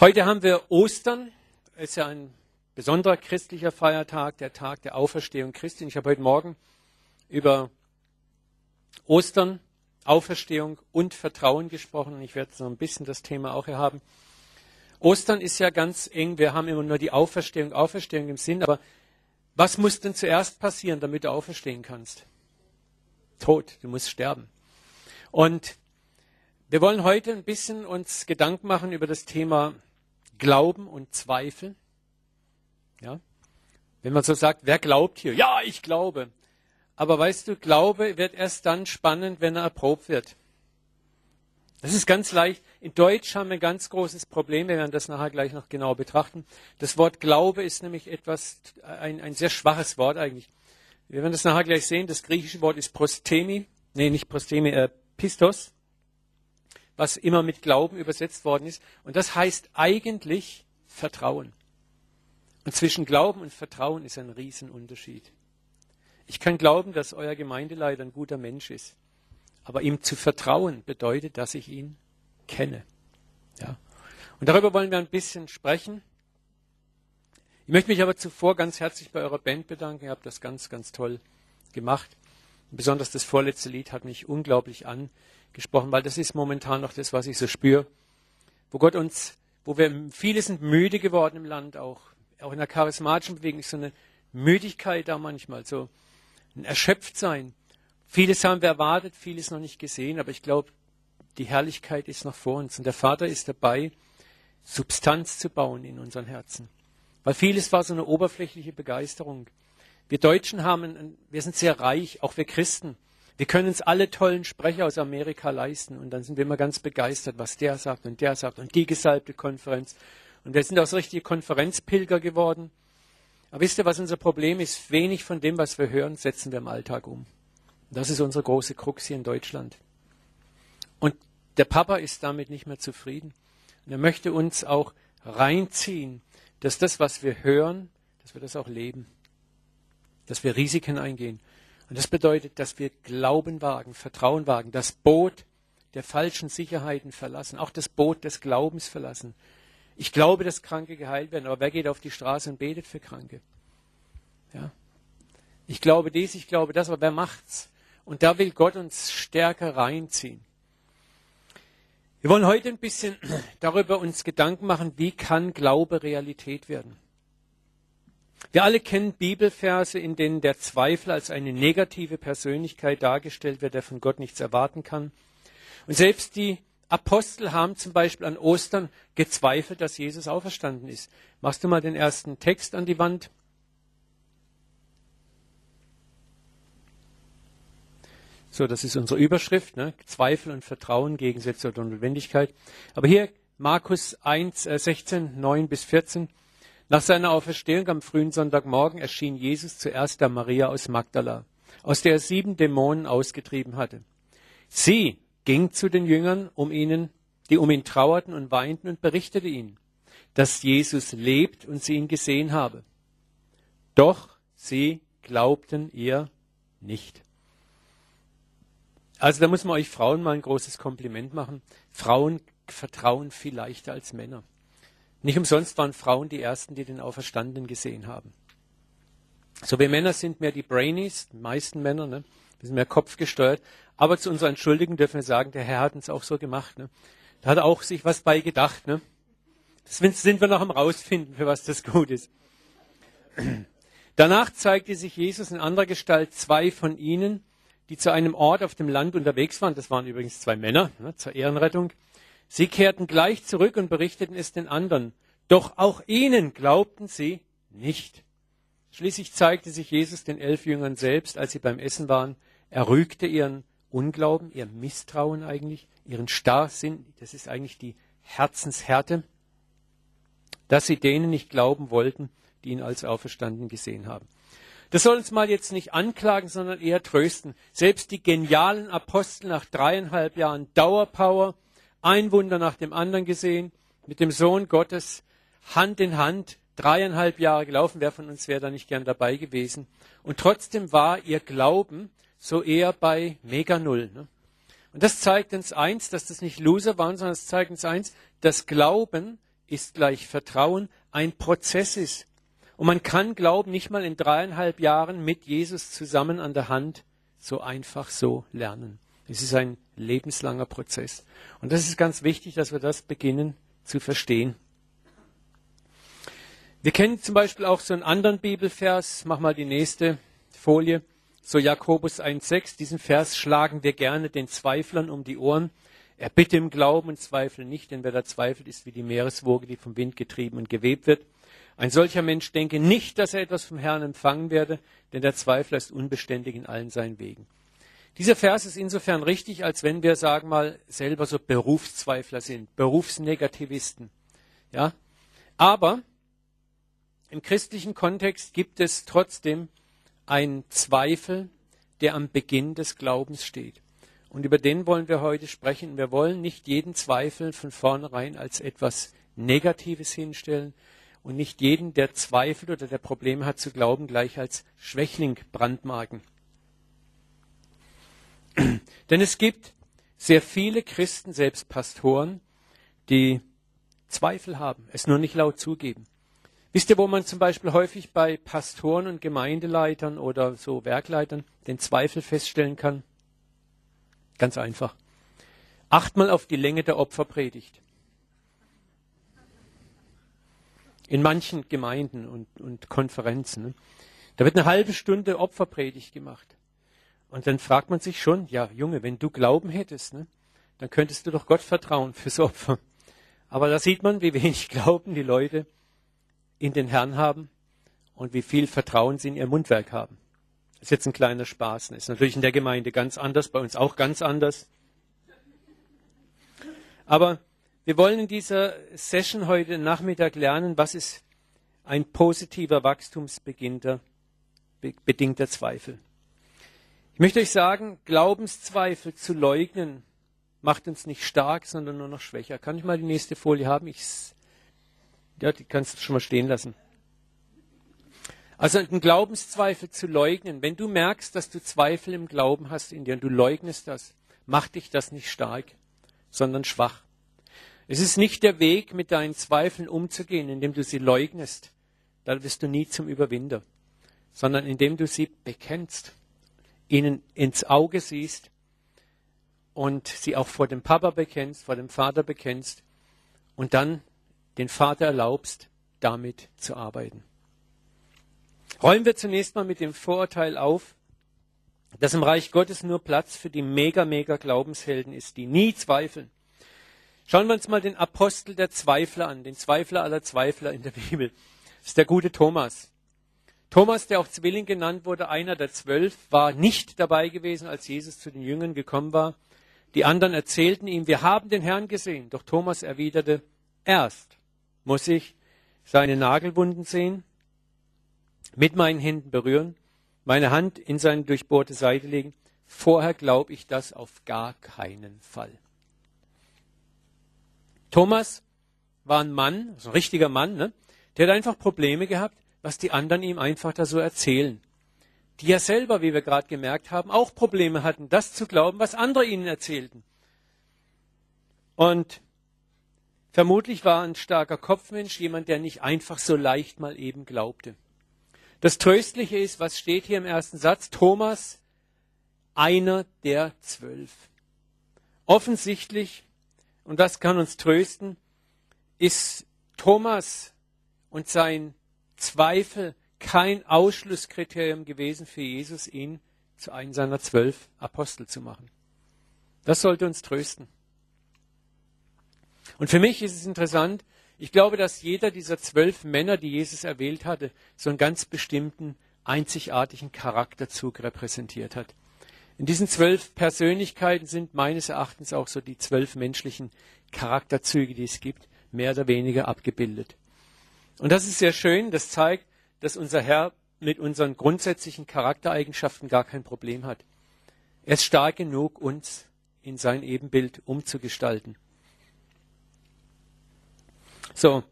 Heute haben wir Ostern. Es ist ja ein besonderer christlicher Feiertag, der Tag der Auferstehung Christi. Ich habe heute Morgen über Ostern, Auferstehung und Vertrauen gesprochen. Ich werde so ein bisschen das Thema auch hier haben. Ostern ist ja ganz eng. Wir haben immer nur die Auferstehung, Auferstehung im Sinn. Aber was muss denn zuerst passieren, damit du auferstehen kannst? Tod. Du musst sterben. Und wir wollen heute ein bisschen uns Gedanken machen über das Thema Glauben und Zweifel. Ja? Wenn man so sagt, wer glaubt hier? Ja, ich glaube. Aber weißt du, Glaube wird erst dann spannend, wenn er erprobt wird. Das ist ganz leicht. In Deutsch haben wir ein ganz großes Problem. Wir werden das nachher gleich noch genau betrachten. Das Wort Glaube ist nämlich etwas, ein, ein sehr schwaches Wort eigentlich. Wir werden das nachher gleich sehen. Das griechische Wort ist Prostemi. Nee, nicht Prostemi, äh, Pistos was immer mit Glauben übersetzt worden ist. Und das heißt eigentlich Vertrauen. Und zwischen Glauben und Vertrauen ist ein Riesenunterschied. Ich kann glauben, dass euer Gemeindeleiter ein guter Mensch ist. Aber ihm zu vertrauen bedeutet, dass ich ihn kenne. Ja. Und darüber wollen wir ein bisschen sprechen. Ich möchte mich aber zuvor ganz herzlich bei eurer Band bedanken. Ihr habt das ganz, ganz toll gemacht. Besonders das vorletzte Lied hat mich unglaublich an gesprochen, weil das ist momentan noch das, was ich so spüre. Wo Gott uns, wo wir, viele sind müde geworden im Land auch, auch in der charismatischen Bewegung ist so eine Müdigkeit da manchmal, so ein Erschöpftsein. Vieles haben wir erwartet, vieles noch nicht gesehen, aber ich glaube, die Herrlichkeit ist noch vor uns und der Vater ist dabei, Substanz zu bauen in unseren Herzen. Weil vieles war so eine oberflächliche Begeisterung. Wir Deutschen haben, wir sind sehr reich, auch wir Christen. Wir können uns alle tollen Sprecher aus Amerika leisten und dann sind wir immer ganz begeistert, was der sagt und der sagt und die gesalbte Konferenz. Und wir sind auch so richtige Konferenzpilger geworden. Aber wisst ihr, was unser Problem ist? Wenig von dem, was wir hören, setzen wir im Alltag um. Das ist unsere große Krux hier in Deutschland. Und der Papa ist damit nicht mehr zufrieden. Und er möchte uns auch reinziehen, dass das, was wir hören, dass wir das auch leben. Dass wir Risiken eingehen. Und das bedeutet, dass wir Glauben wagen, Vertrauen wagen, das Boot der falschen Sicherheiten verlassen, auch das Boot des Glaubens verlassen. Ich glaube, dass Kranke geheilt werden, aber wer geht auf die Straße und betet für Kranke? Ja. Ich glaube dies, ich glaube das, aber wer macht's? Und da will Gott uns stärker reinziehen. Wir wollen heute ein bisschen darüber uns Gedanken machen, wie kann Glaube Realität werden? Wir alle kennen Bibelverse, in denen der Zweifel als eine negative Persönlichkeit dargestellt wird, der von Gott nichts erwarten kann. Und selbst die Apostel haben zum Beispiel an Ostern gezweifelt, dass Jesus auferstanden ist. Machst du mal den ersten Text an die Wand? So, das ist unsere Überschrift, ne? Zweifel und Vertrauen, Gegensätze und Notwendigkeit. Aber hier Markus 1, äh, 16, 9 bis 14. Nach seiner Auferstehung am frühen Sonntagmorgen erschien Jesus zuerst der Maria aus Magdala, aus der er sieben Dämonen ausgetrieben hatte. Sie ging zu den Jüngern, um ihnen, die um ihn trauerten und weinten, und berichtete ihnen, dass Jesus lebt und sie ihn gesehen habe. Doch sie glaubten ihr nicht. Also da muss man euch Frauen mal ein großes Kompliment machen. Frauen vertrauen viel leichter als Männer. Nicht umsonst waren Frauen die ersten, die den Auferstandenen gesehen haben. So wir Männer sind mehr die Brainies, die meisten Männer, ne? wir sind mehr kopfgesteuert. Aber zu unserer Entschuldigung dürfen wir sagen, der Herr hat uns auch so gemacht. Ne? Da hat er auch sich was bei gedacht. Ne? Das sind wir noch am rausfinden, für was das gut ist. Danach zeigte sich Jesus in anderer Gestalt zwei von ihnen, die zu einem Ort auf dem Land unterwegs waren. Das waren übrigens zwei Männer ne, zur Ehrenrettung. Sie kehrten gleich zurück und berichteten es den anderen. Doch auch ihnen glaubten sie nicht. Schließlich zeigte sich Jesus den elf Jüngern selbst, als sie beim Essen waren. Er rügte ihren Unglauben, ihr Misstrauen eigentlich, ihren Starrsinn, das ist eigentlich die Herzenshärte, dass sie denen nicht glauben wollten, die ihn als auferstanden gesehen haben. Das soll uns mal jetzt nicht anklagen, sondern eher trösten. Selbst die genialen Apostel nach dreieinhalb Jahren Dauerpower, ein Wunder nach dem anderen gesehen, mit dem Sohn Gottes Hand in Hand dreieinhalb Jahre gelaufen. Wer von uns wäre da nicht gern dabei gewesen? Und trotzdem war ihr Glauben so eher bei Mega Null. Ne? Und das zeigt uns eins, dass das nicht Loser waren, sondern es zeigt uns eins, dass Glauben ist gleich Vertrauen ein Prozess ist. Und man kann Glauben nicht mal in dreieinhalb Jahren mit Jesus zusammen an der Hand so einfach so lernen. Es ist ein lebenslanger Prozess. Und das ist ganz wichtig, dass wir das beginnen zu verstehen. Wir kennen zum Beispiel auch so einen anderen Bibelvers. Mach mal die nächste Folie. So Jakobus 1,6. Diesen Vers schlagen wir gerne den Zweiflern um die Ohren. Er bitte im Glauben und zweifle nicht, denn wer da zweifelt, ist wie die Meereswoge, die vom Wind getrieben und gewebt wird. Ein solcher Mensch denke nicht, dass er etwas vom Herrn empfangen werde, denn der Zweifler ist unbeständig in allen seinen Wegen. Dieser Vers ist insofern richtig, als wenn wir, sagen mal, selber so Berufszweifler sind, Berufsnegativisten. Ja? Aber im christlichen Kontext gibt es trotzdem einen Zweifel, der am Beginn des Glaubens steht. Und über den wollen wir heute sprechen. Wir wollen nicht jeden Zweifel von vornherein als etwas Negatives hinstellen und nicht jeden, der zweifelt oder der Probleme hat zu glauben, gleich als Schwächling brandmarken. Denn es gibt sehr viele Christen, selbst Pastoren, die Zweifel haben, es nur nicht laut zugeben. Wisst ihr, wo man zum Beispiel häufig bei Pastoren und Gemeindeleitern oder so Werkleitern den Zweifel feststellen kann? Ganz einfach. Acht mal auf die Länge der Opferpredigt. In manchen Gemeinden und, und Konferenzen. Ne? Da wird eine halbe Stunde Opferpredigt gemacht. Und dann fragt man sich schon, ja, Junge, wenn du Glauben hättest, ne, dann könntest du doch Gott vertrauen fürs Opfer. Aber da sieht man, wie wenig Glauben die Leute in den Herrn haben und wie viel Vertrauen sie in ihr Mundwerk haben. Das ist jetzt ein kleiner Spaß. Das ist natürlich in der Gemeinde ganz anders, bei uns auch ganz anders. Aber wir wollen in dieser Session heute Nachmittag lernen, was ist ein positiver wachstumsbedingter Zweifel. Ich möchte euch sagen, Glaubenszweifel zu leugnen macht uns nicht stark, sondern nur noch schwächer. Kann ich mal die nächste Folie haben? Ich, ja, die kannst du schon mal stehen lassen. Also einen Glaubenszweifel zu leugnen, wenn du merkst, dass du Zweifel im Glauben hast in dir und du leugnest das, macht dich das nicht stark, sondern schwach. Es ist nicht der Weg, mit deinen Zweifeln umzugehen, indem du sie leugnest. Da wirst du nie zum Überwinder, sondern indem du sie bekennst, ihnen ins Auge siehst und sie auch vor dem Papa bekennst, vor dem Vater bekennst und dann den Vater erlaubst, damit zu arbeiten. Räumen wir zunächst mal mit dem Vorurteil auf, dass im Reich Gottes nur Platz für die mega, mega Glaubenshelden ist, die nie zweifeln. Schauen wir uns mal den Apostel der Zweifler an, den Zweifler aller Zweifler in der Bibel. Das ist der gute Thomas. Thomas, der auch Zwilling genannt wurde, einer der zwölf, war nicht dabei gewesen, als Jesus zu den Jüngern gekommen war. Die anderen erzählten ihm, wir haben den Herrn gesehen. Doch Thomas erwiderte, erst muss ich seine Nagelwunden sehen mit meinen Händen berühren, meine Hand in seine durchbohrte Seite legen. Vorher glaube ich das auf gar keinen Fall. Thomas war ein Mann, also ein richtiger Mann, ne? der hat einfach Probleme gehabt, was die anderen ihm einfach da so erzählen. Die ja selber, wie wir gerade gemerkt haben, auch Probleme hatten, das zu glauben, was andere ihnen erzählten. Und vermutlich war ein starker Kopfmensch jemand, der nicht einfach so leicht mal eben glaubte. Das Tröstliche ist, was steht hier im ersten Satz? Thomas, einer der zwölf. Offensichtlich, und das kann uns trösten, ist Thomas und sein Zweifel kein Ausschlusskriterium gewesen für Jesus, ihn zu einem seiner zwölf Apostel zu machen. Das sollte uns trösten. Und für mich ist es interessant, ich glaube, dass jeder dieser zwölf Männer, die Jesus erwählt hatte, so einen ganz bestimmten, einzigartigen Charakterzug repräsentiert hat. In diesen zwölf Persönlichkeiten sind meines Erachtens auch so die zwölf menschlichen Charakterzüge, die es gibt, mehr oder weniger abgebildet. Und das ist sehr schön. Das zeigt, dass unser Herr mit unseren grundsätzlichen Charaktereigenschaften gar kein Problem hat. Er ist stark genug, uns in sein Ebenbild umzugestalten. So,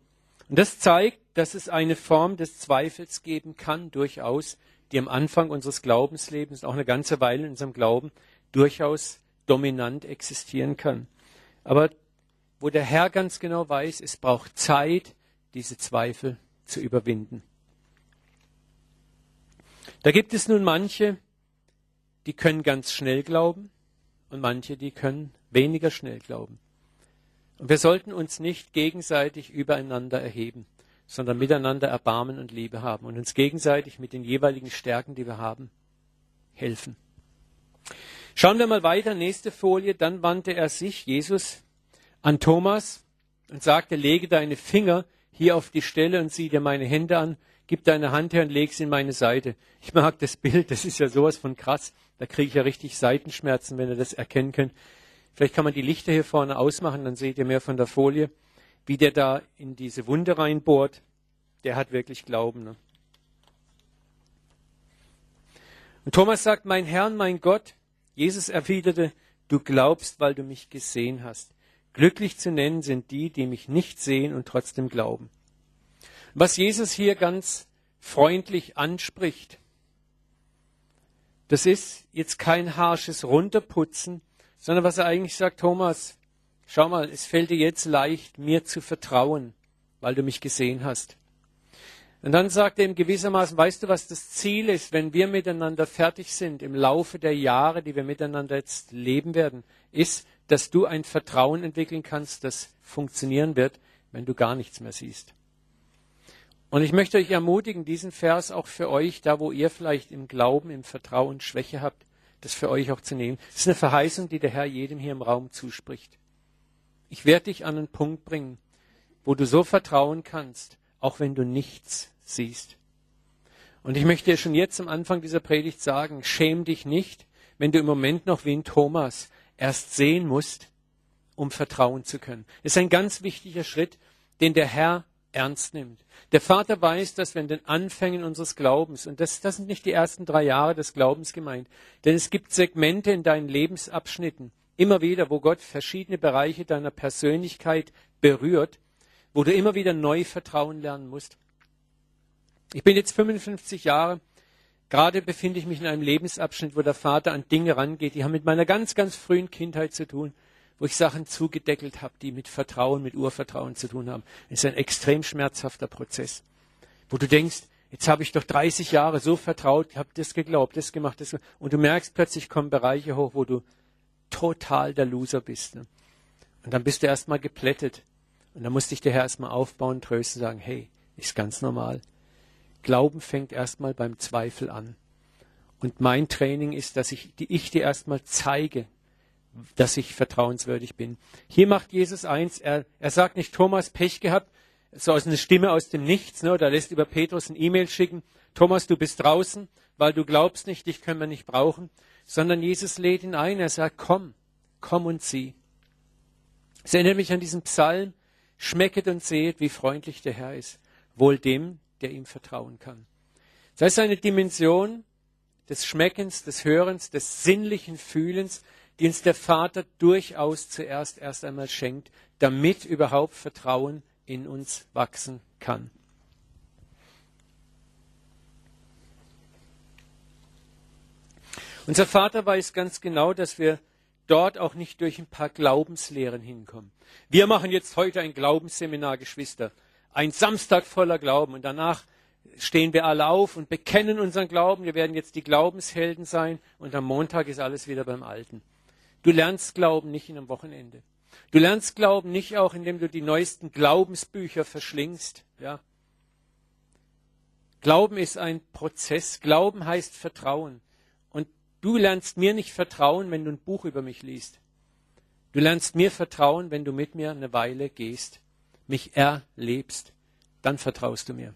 und das zeigt, dass es eine Form des Zweifels geben kann, durchaus, die am Anfang unseres Glaubenslebens, auch eine ganze Weile in unserem Glauben, durchaus dominant existieren kann. Aber wo der Herr ganz genau weiß, es braucht Zeit, diese Zweifel zu überwinden. Da gibt es nun manche, die können ganz schnell glauben und manche, die können weniger schnell glauben. Und wir sollten uns nicht gegenseitig übereinander erheben, sondern miteinander Erbarmen und Liebe haben und uns gegenseitig mit den jeweiligen Stärken, die wir haben, helfen. Schauen wir mal weiter, nächste Folie. Dann wandte er sich, Jesus, an Thomas und sagte, lege deine Finger hier auf die Stelle und sieh dir meine Hände an, gib deine Hand her und leg sie in meine Seite. Ich mag das Bild, das ist ja sowas von krass. Da kriege ich ja richtig Seitenschmerzen, wenn ihr das erkennen könnt. Vielleicht kann man die Lichter hier vorne ausmachen, dann seht ihr mehr von der Folie, wie der da in diese Wunde reinbohrt. Der hat wirklich Glauben. Ne? Und Thomas sagt, mein Herr mein Gott, Jesus erwiderte, du glaubst, weil du mich gesehen hast. Glücklich zu nennen sind die, die mich nicht sehen und trotzdem glauben. Was Jesus hier ganz freundlich anspricht, das ist jetzt kein harsches Runterputzen, sondern was er eigentlich sagt, Thomas, schau mal, es fällt dir jetzt leicht, mir zu vertrauen, weil du mich gesehen hast. Und dann sagt er ihm gewissermaßen, weißt du, was das Ziel ist, wenn wir miteinander fertig sind im Laufe der Jahre, die wir miteinander jetzt leben werden, ist, dass du ein Vertrauen entwickeln kannst, das funktionieren wird, wenn du gar nichts mehr siehst. Und ich möchte euch ermutigen, diesen Vers auch für euch, da wo ihr vielleicht im Glauben, im Vertrauen Schwäche habt, das für euch auch zu nehmen. Das ist eine Verheißung, die der Herr jedem hier im Raum zuspricht. Ich werde dich an einen Punkt bringen, wo du so vertrauen kannst, auch wenn du nichts siehst. Und ich möchte dir schon jetzt am Anfang dieser Predigt sagen, schäm dich nicht, wenn du im Moment noch wie ein Thomas erst sehen musst, um vertrauen zu können. Das ist ein ganz wichtiger Schritt, den der Herr ernst nimmt. Der Vater weiß, dass wir in den Anfängen unseres Glaubens, und das, das sind nicht die ersten drei Jahre des Glaubens gemeint, denn es gibt Segmente in deinen Lebensabschnitten, immer wieder, wo Gott verschiedene Bereiche deiner Persönlichkeit berührt, wo du immer wieder neu Vertrauen lernen musst. Ich bin jetzt 55 Jahre, gerade befinde ich mich in einem Lebensabschnitt, wo der Vater an Dinge rangeht, die haben mit meiner ganz, ganz frühen Kindheit zu tun wo ich Sachen zugedeckelt habe, die mit Vertrauen, mit Urvertrauen zu tun haben. Es ist ein extrem schmerzhafter Prozess, wo du denkst, jetzt habe ich doch 30 Jahre so vertraut, habe das geglaubt, das gemacht, das gemacht. und du merkst plötzlich kommen Bereiche hoch, wo du total der Loser bist. Ne? Und dann bist du erstmal geplättet. Und dann musste ich der Herr erstmal aufbauen, trösten, sagen, hey, ist ganz normal. Glauben fängt erstmal beim Zweifel an. Und mein Training ist, dass ich, die ich dir erstmal zeige, dass ich vertrauenswürdig bin. Hier macht Jesus eins, er, er sagt nicht, Thomas, Pech gehabt, so aus einer Stimme aus dem Nichts, ne, oder lässt über Petrus ein E-Mail schicken, Thomas, du bist draußen, weil du glaubst nicht, dich können wir nicht brauchen, sondern Jesus lädt ihn ein, er sagt, komm, komm und sieh. Es erinnert mich an diesen Psalm, schmecket und seht, wie freundlich der Herr ist, wohl dem, der ihm vertrauen kann. Das ist eine Dimension des Schmeckens, des Hörens, des sinnlichen Fühlens, die uns der Vater durchaus zuerst erst einmal schenkt, damit überhaupt Vertrauen in uns wachsen kann. Unser Vater weiß ganz genau, dass wir dort auch nicht durch ein paar Glaubenslehren hinkommen. Wir machen jetzt heute ein Glaubensseminar, Geschwister. Ein Samstag voller Glauben und danach stehen wir alle auf und bekennen unseren Glauben. Wir werden jetzt die Glaubenshelden sein und am Montag ist alles wieder beim Alten. Du lernst Glauben nicht in einem Wochenende. Du lernst Glauben nicht auch, indem du die neuesten Glaubensbücher verschlingst. Ja? Glauben ist ein Prozess. Glauben heißt Vertrauen. Und du lernst mir nicht vertrauen, wenn du ein Buch über mich liest. Du lernst mir vertrauen, wenn du mit mir eine Weile gehst, mich erlebst. Dann vertraust du mir.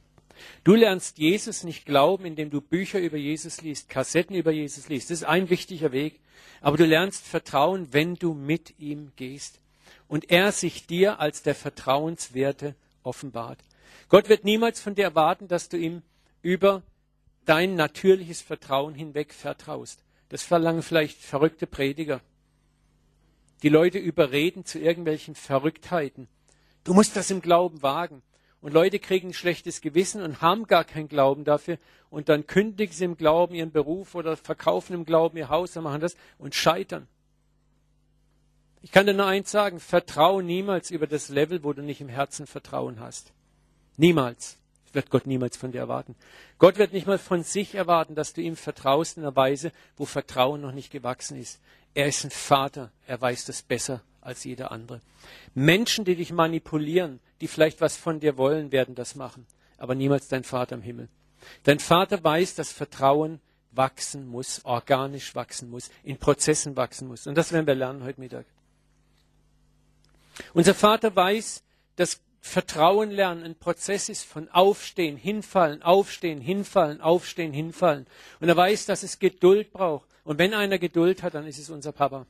Du lernst Jesus nicht glauben, indem du Bücher über Jesus liest, Kassetten über Jesus liest. Das ist ein wichtiger Weg. Aber du lernst Vertrauen, wenn du mit ihm gehst. Und er sich dir als der Vertrauenswerte offenbart. Gott wird niemals von dir erwarten, dass du ihm über dein natürliches Vertrauen hinweg vertraust. Das verlangen vielleicht verrückte Prediger. Die Leute überreden zu irgendwelchen Verrücktheiten. Du musst das im Glauben wagen. Und Leute kriegen ein schlechtes Gewissen und haben gar keinen Glauben dafür. Und dann kündigen sie im Glauben ihren Beruf oder verkaufen im Glauben ihr Haus und machen das und scheitern. Ich kann dir nur eins sagen, vertraue niemals über das Level, wo du nicht im Herzen Vertrauen hast. Niemals. Das wird Gott niemals von dir erwarten. Gott wird nicht mal von sich erwarten, dass du ihm vertraust in einer Weise, wo Vertrauen noch nicht gewachsen ist. Er ist ein Vater. Er weiß das besser als jeder andere. Menschen, die dich manipulieren, die vielleicht was von dir wollen, werden das machen. Aber niemals dein Vater im Himmel. Dein Vater weiß, dass Vertrauen wachsen muss, organisch wachsen muss, in Prozessen wachsen muss. Und das werden wir lernen heute Mittag. Unser Vater weiß, dass Vertrauen lernen ein Prozess ist von Aufstehen, Hinfallen, Aufstehen, Hinfallen, Aufstehen, Hinfallen. Und er weiß, dass es Geduld braucht. Und wenn einer Geduld hat, dann ist es unser Papa.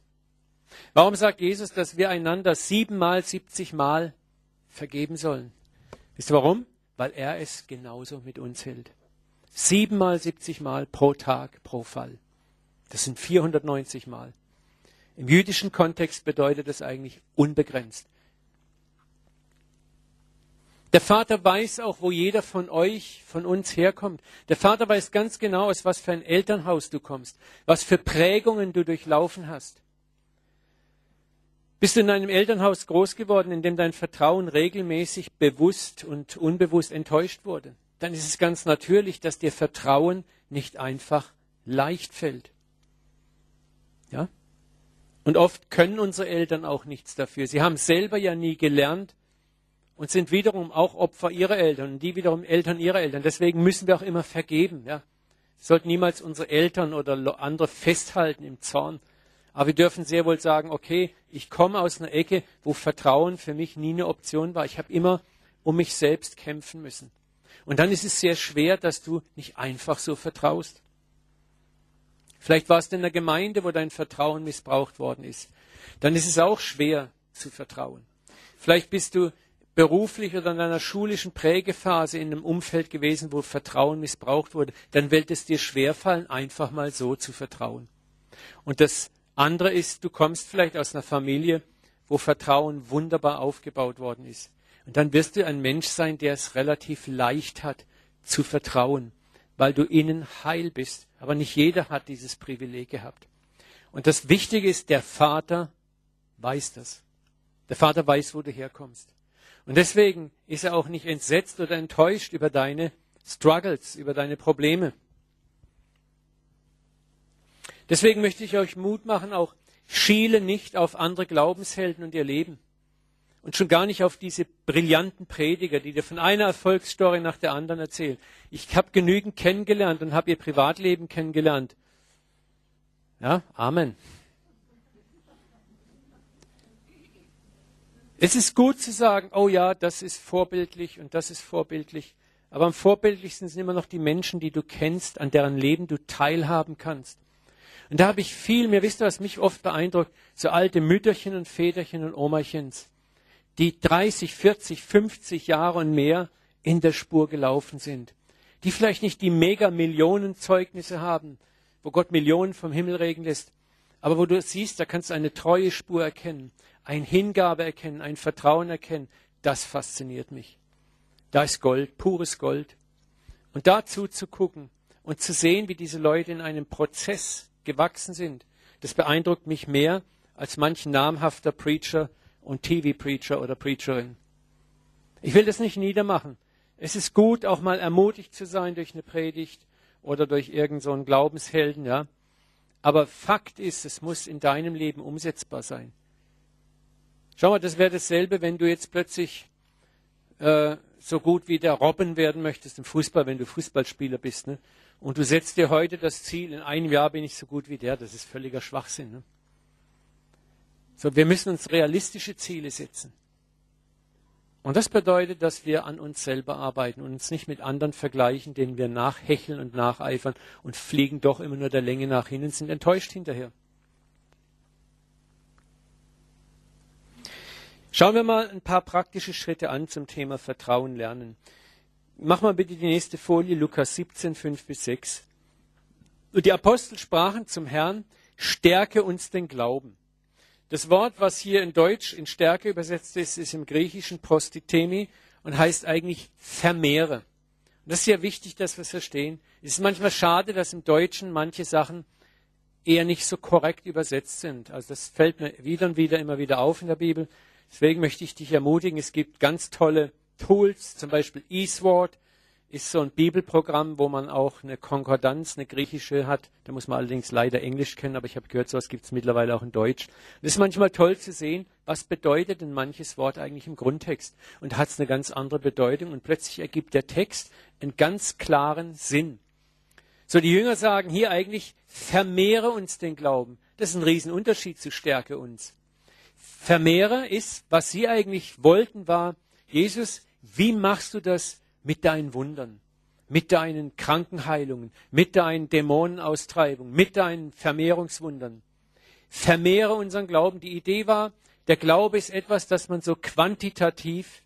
Warum sagt Jesus, dass wir einander siebenmal, siebzigmal vergeben sollen? Wisst ihr warum? Weil er es genauso mit uns hält. Siebenmal, siebzigmal pro Tag, pro Fall. Das sind 490 Mal. Im jüdischen Kontext bedeutet das eigentlich unbegrenzt. Der Vater weiß auch, wo jeder von euch, von uns herkommt. Der Vater weiß ganz genau, aus was für ein Elternhaus du kommst, was für Prägungen du durchlaufen hast. Bist du in einem Elternhaus groß geworden, in dem dein Vertrauen regelmäßig bewusst und unbewusst enttäuscht wurde? Dann ist es ganz natürlich, dass dir Vertrauen nicht einfach leicht fällt. Ja? Und oft können unsere Eltern auch nichts dafür. Sie haben selber ja nie gelernt und sind wiederum auch Opfer ihrer Eltern und die wiederum Eltern ihrer Eltern. Deswegen müssen wir auch immer vergeben. Ja? Wir sollten niemals unsere Eltern oder andere festhalten im Zorn. Aber wir dürfen sehr wohl sagen, okay, ich komme aus einer Ecke, wo Vertrauen für mich nie eine Option war. Ich habe immer um mich selbst kämpfen müssen. Und dann ist es sehr schwer, dass du nicht einfach so vertraust. Vielleicht warst du in einer Gemeinde, wo dein Vertrauen missbraucht worden ist. Dann ist es auch schwer zu vertrauen. Vielleicht bist du beruflich oder in einer schulischen Prägephase in einem Umfeld gewesen, wo Vertrauen missbraucht wurde. Dann wird es dir schwerfallen, einfach mal so zu vertrauen. Und das andere ist, du kommst vielleicht aus einer Familie, wo Vertrauen wunderbar aufgebaut worden ist. Und dann wirst du ein Mensch sein, der es relativ leicht hat zu vertrauen weil du innen heil bist. Aber nicht jeder hat dieses Privileg gehabt. Und das Wichtige ist, der Vater weiß das. Der Vater weiß, wo du herkommst. Und deswegen ist er auch nicht entsetzt oder enttäuscht über deine Struggles, über deine Probleme. Deswegen möchte ich euch Mut machen, auch schiele nicht auf andere Glaubenshelden und ihr Leben und schon gar nicht auf diese brillanten Prediger, die dir von einer Erfolgsstory nach der anderen erzählen. Ich habe genügend kennengelernt und habe ihr Privatleben kennengelernt. Ja, Amen. Es ist gut zu sagen, oh ja, das ist vorbildlich und das ist vorbildlich. Aber am vorbildlichsten sind immer noch die Menschen, die du kennst, an deren Leben du teilhaben kannst. Und da habe ich viel, mir wisst ihr, was mich oft beeindruckt, so alte Mütterchen und Väterchen und Omerchens die 30, 40, 50 Jahre und mehr in der Spur gelaufen sind, die vielleicht nicht die Mega-Millionen-Zeugnisse haben, wo Gott Millionen vom Himmel regen lässt, aber wo du siehst, da kannst du eine treue Spur erkennen, ein Hingabe erkennen, ein Vertrauen erkennen, das fasziniert mich. Da ist Gold, pures Gold. Und dazu zu gucken und zu sehen, wie diese Leute in einem Prozess gewachsen sind, das beeindruckt mich mehr als manch namhafter Preacher, und TV-Preacher oder Preacherin. Ich will das nicht niedermachen. Es ist gut, auch mal ermutigt zu sein durch eine Predigt oder durch irgendeinen so Glaubenshelden, ja. Aber Fakt ist, es muss in deinem Leben umsetzbar sein. Schau mal, das wäre dasselbe, wenn du jetzt plötzlich äh, so gut wie der Robben werden möchtest im Fußball, wenn du Fußballspieler bist. Ne? Und du setzt dir heute das Ziel, in einem Jahr bin ich so gut wie der. Das ist völliger Schwachsinn. Ne? So, wir müssen uns realistische Ziele setzen. Und das bedeutet, dass wir an uns selber arbeiten und uns nicht mit anderen vergleichen, denen wir nachhecheln und nacheifern und fliegen doch immer nur der Länge nach hin und sind enttäuscht hinterher. Schauen wir mal ein paar praktische Schritte an zum Thema Vertrauen lernen. Mach mal bitte die nächste Folie, Lukas 17, 5 bis 6. Und die Apostel sprachen zum Herrn, stärke uns den Glauben. Das Wort, was hier in Deutsch in Stärke übersetzt ist, ist im Griechischen prostitemi und heißt eigentlich vermehre. Und das ist ja wichtig, dass wir es verstehen. Es ist manchmal schade, dass im Deutschen manche Sachen eher nicht so korrekt übersetzt sind. Also das fällt mir wieder und wieder immer wieder auf in der Bibel. Deswegen möchte ich dich ermutigen, es gibt ganz tolle Tools, zum Beispiel eSword ist so ein Bibelprogramm, wo man auch eine Konkordanz, eine griechische hat. Da muss man allerdings leider Englisch kennen, aber ich habe gehört, sowas gibt es mittlerweile auch in Deutsch. Und es ist manchmal toll zu sehen, was bedeutet denn manches Wort eigentlich im Grundtext. Und hat es eine ganz andere Bedeutung und plötzlich ergibt der Text einen ganz klaren Sinn. So, die Jünger sagen hier eigentlich, vermehre uns den Glauben. Das ist ein Riesenunterschied zu stärke uns. Vermehre ist, was sie eigentlich wollten, war, Jesus, wie machst du das mit deinen Wundern, mit deinen Krankenheilungen, mit deinen Dämonenaustreibungen, mit deinen Vermehrungswundern? Vermehre unseren Glauben. Die Idee war, der Glaube ist etwas, das man so quantitativ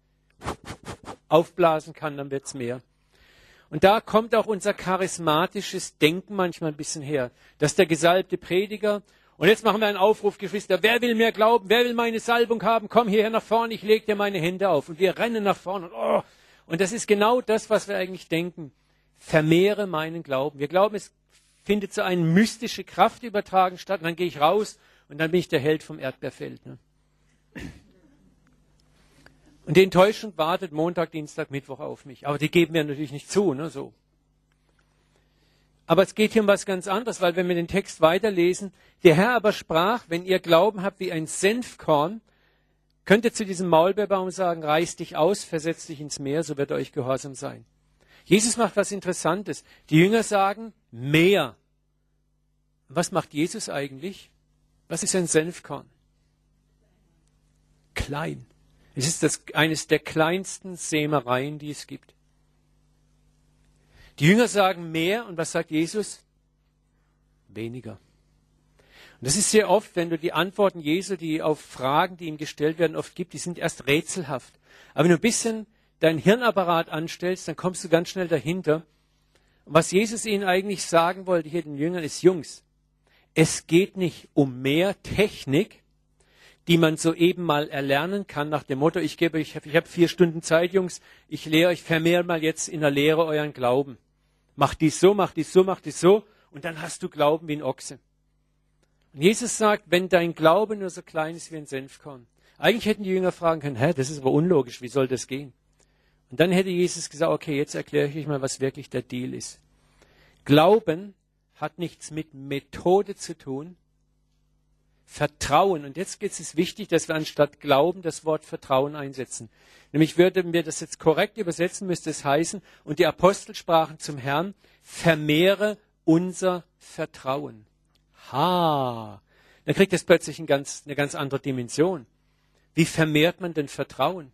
aufblasen kann, dann wird's mehr. Und da kommt auch unser charismatisches Denken manchmal ein bisschen her, dass der gesalbte Prediger, und jetzt machen wir einen Aufruf, Geschwister, wer will mir glauben, wer will meine Salbung haben, komm hierher nach vorne, ich lege dir meine Hände auf. Und wir rennen nach vorne. Und, oh. und das ist genau das, was wir eigentlich denken. Vermehre meinen Glauben. Wir glauben, es findet so eine mystische Kraft übertragen statt. Und dann gehe ich raus und dann bin ich der Held vom Erdbeerfeld. Ne? Und die Enttäuschung wartet Montag, Dienstag, Mittwoch auf mich. Aber die geben mir natürlich nicht zu, ne, so. Aber es geht hier um was ganz anderes, weil wenn wir den Text weiterlesen, der Herr aber sprach, wenn ihr Glauben habt wie ein Senfkorn, könnt ihr zu diesem Maulbeerbaum sagen, reiß dich aus, versetz dich ins Meer, so wird euch gehorsam sein. Jesus macht was Interessantes. Die Jünger sagen, mehr. Was macht Jesus eigentlich? Was ist ein Senfkorn? Klein. Es ist das, eines der kleinsten Sämereien, die es gibt. Die Jünger sagen mehr und was sagt Jesus? Weniger. Und das ist sehr oft, wenn du die Antworten Jesu, die auf Fragen, die ihm gestellt werden, oft gibt, die sind erst rätselhaft. Aber wenn du ein bisschen dein Hirnapparat anstellst, dann kommst du ganz schnell dahinter. Und was Jesus ihnen eigentlich sagen wollte hier den Jüngern ist, Jungs, es geht nicht um mehr Technik, die man soeben mal erlernen kann, nach dem Motto, ich gebe euch, ich habe vier Stunden Zeit, Jungs, ich lehre euch, vermehr mal jetzt in der Lehre euren Glauben. Mach dies so, mach dies so, mach dies so, und dann hast du Glauben wie ein Ochse. Und Jesus sagt, wenn dein Glaube nur so klein ist wie ein Senfkorn. Eigentlich hätten die Jünger fragen können, hä, das ist aber unlogisch, wie soll das gehen? Und dann hätte Jesus gesagt, okay, jetzt erkläre ich euch mal, was wirklich der Deal ist. Glauben hat nichts mit Methode zu tun, Vertrauen. Und jetzt ist es wichtig, dass wir anstatt Glauben das Wort Vertrauen einsetzen. Nämlich würden wir das jetzt korrekt übersetzen, müsste es heißen, und die Apostel sprachen zum Herrn, vermehre unser Vertrauen. Ha! Dann kriegt das plötzlich ein ganz, eine ganz andere Dimension. Wie vermehrt man denn Vertrauen?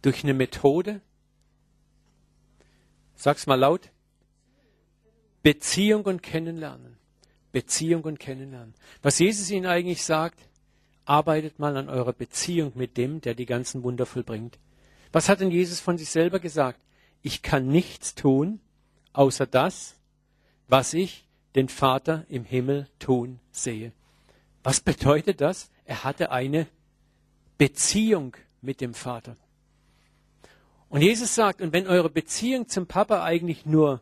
Durch eine Methode? Sag's mal laut. Beziehung und Kennenlernen. Beziehung und Kennenlernen. Was Jesus ihnen eigentlich sagt, arbeitet mal an eurer Beziehung mit dem, der die ganzen Wunder vollbringt. Was hat denn Jesus von sich selber gesagt? Ich kann nichts tun, außer das, was ich den Vater im Himmel tun sehe. Was bedeutet das? Er hatte eine Beziehung mit dem Vater. Und Jesus sagt, und wenn eure Beziehung zum Papa eigentlich nur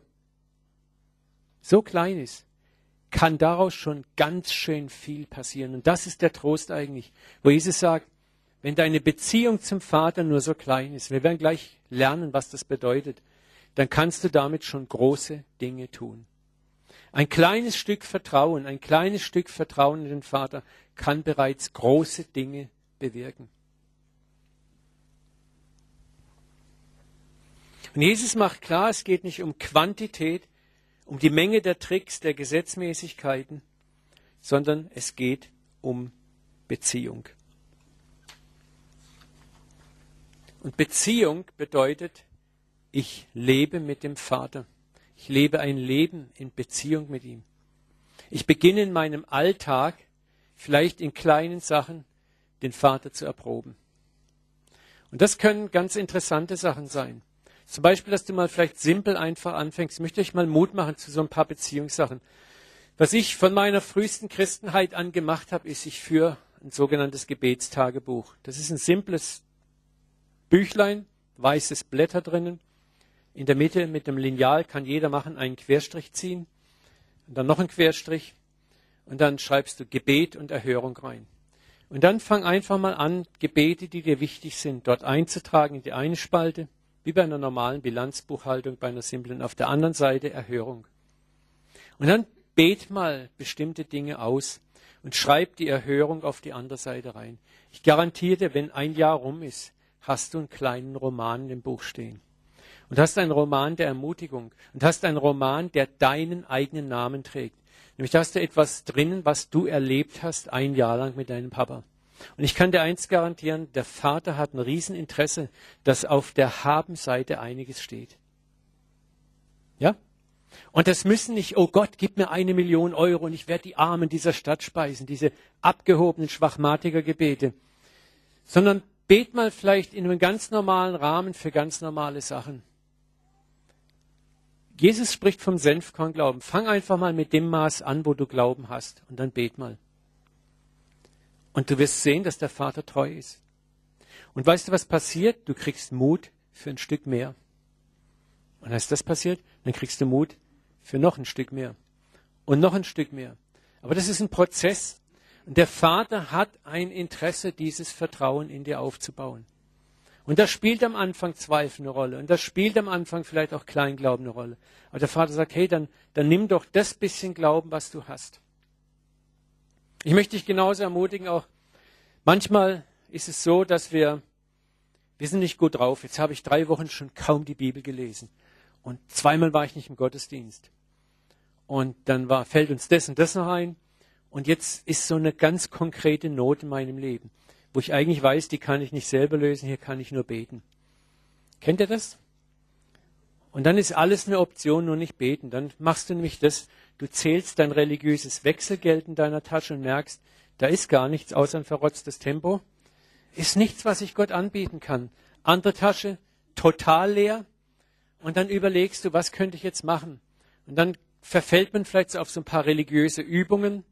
so klein ist, kann daraus schon ganz schön viel passieren. Und das ist der Trost eigentlich, wo Jesus sagt, wenn deine Beziehung zum Vater nur so klein ist, wir werden gleich lernen, was das bedeutet, dann kannst du damit schon große Dinge tun. Ein kleines Stück Vertrauen, ein kleines Stück Vertrauen in den Vater kann bereits große Dinge bewirken. Und Jesus macht klar, es geht nicht um Quantität, um die Menge der Tricks, der Gesetzmäßigkeiten, sondern es geht um Beziehung. Und Beziehung bedeutet, ich lebe mit dem Vater. Ich lebe ein Leben in Beziehung mit ihm. Ich beginne in meinem Alltag, vielleicht in kleinen Sachen, den Vater zu erproben. Und das können ganz interessante Sachen sein. Zum Beispiel, dass du mal vielleicht simpel einfach anfängst. Ich möchte euch mal Mut machen zu so ein paar Beziehungssachen. Was ich von meiner frühesten Christenheit an gemacht habe, ist, ich führe ein sogenanntes Gebetstagebuch. Das ist ein simples Büchlein, weißes Blätter drinnen. In der Mitte mit dem Lineal kann jeder machen, einen Querstrich ziehen. Und dann noch ein Querstrich. Und dann schreibst du Gebet und Erhörung rein. Und dann fang einfach mal an, Gebete, die dir wichtig sind, dort einzutragen in die eine Spalte, wie bei einer normalen Bilanzbuchhaltung, bei einer simplen, auf der anderen Seite Erhörung. Und dann bet mal bestimmte Dinge aus und schreib die Erhörung auf die andere Seite rein. Ich garantiere dir, wenn ein Jahr rum ist, hast du einen kleinen Roman dem Buch stehen. Und hast einen Roman der Ermutigung und hast einen Roman, der deinen eigenen Namen trägt. Nämlich hast du etwas drinnen, was du erlebt hast ein Jahr lang mit deinem Papa. Und ich kann dir eins garantieren, der Vater hat ein Rieseninteresse, dass auf der Habenseite einiges steht. Ja? Und das müssen nicht, oh Gott, gib mir eine Million Euro und ich werde die Armen dieser Stadt speisen, diese abgehobenen Schwachmatiker-Gebete, sondern bet mal vielleicht in einem ganz normalen Rahmen für ganz normale Sachen. Jesus spricht vom Senfkorn-Glauben. Fang einfach mal mit dem Maß an, wo du Glauben hast und dann bet mal. Und du wirst sehen, dass der Vater treu ist. Und weißt du, was passiert? Du kriegst Mut für ein Stück mehr. Und als das passiert, dann kriegst du Mut für noch ein Stück mehr. Und noch ein Stück mehr. Aber das ist ein Prozess. Und der Vater hat ein Interesse, dieses Vertrauen in dir aufzubauen. Und das spielt am Anfang Zweifel eine Rolle. Und das spielt am Anfang vielleicht auch Kleinglauben eine Rolle. Aber der Vater sagt, hey, dann, dann nimm doch das bisschen Glauben, was du hast. Ich möchte dich genauso ermutigen, auch manchmal ist es so, dass wir, wir sind nicht gut drauf. Jetzt habe ich drei Wochen schon kaum die Bibel gelesen. Und zweimal war ich nicht im Gottesdienst. Und dann war, fällt uns das und das noch ein. Und jetzt ist so eine ganz konkrete Not in meinem Leben, wo ich eigentlich weiß, die kann ich nicht selber lösen, hier kann ich nur beten. Kennt ihr das? Und dann ist alles eine Option, nur nicht beten. Dann machst du nämlich das, Du zählst dein religiöses Wechselgeld in deiner Tasche und merkst, da ist gar nichts außer ein verrotztes Tempo. Ist nichts, was ich Gott anbieten kann. Andere Tasche, total leer. Und dann überlegst du, was könnte ich jetzt machen? Und dann verfällt man vielleicht so auf so ein paar religiöse Übungen.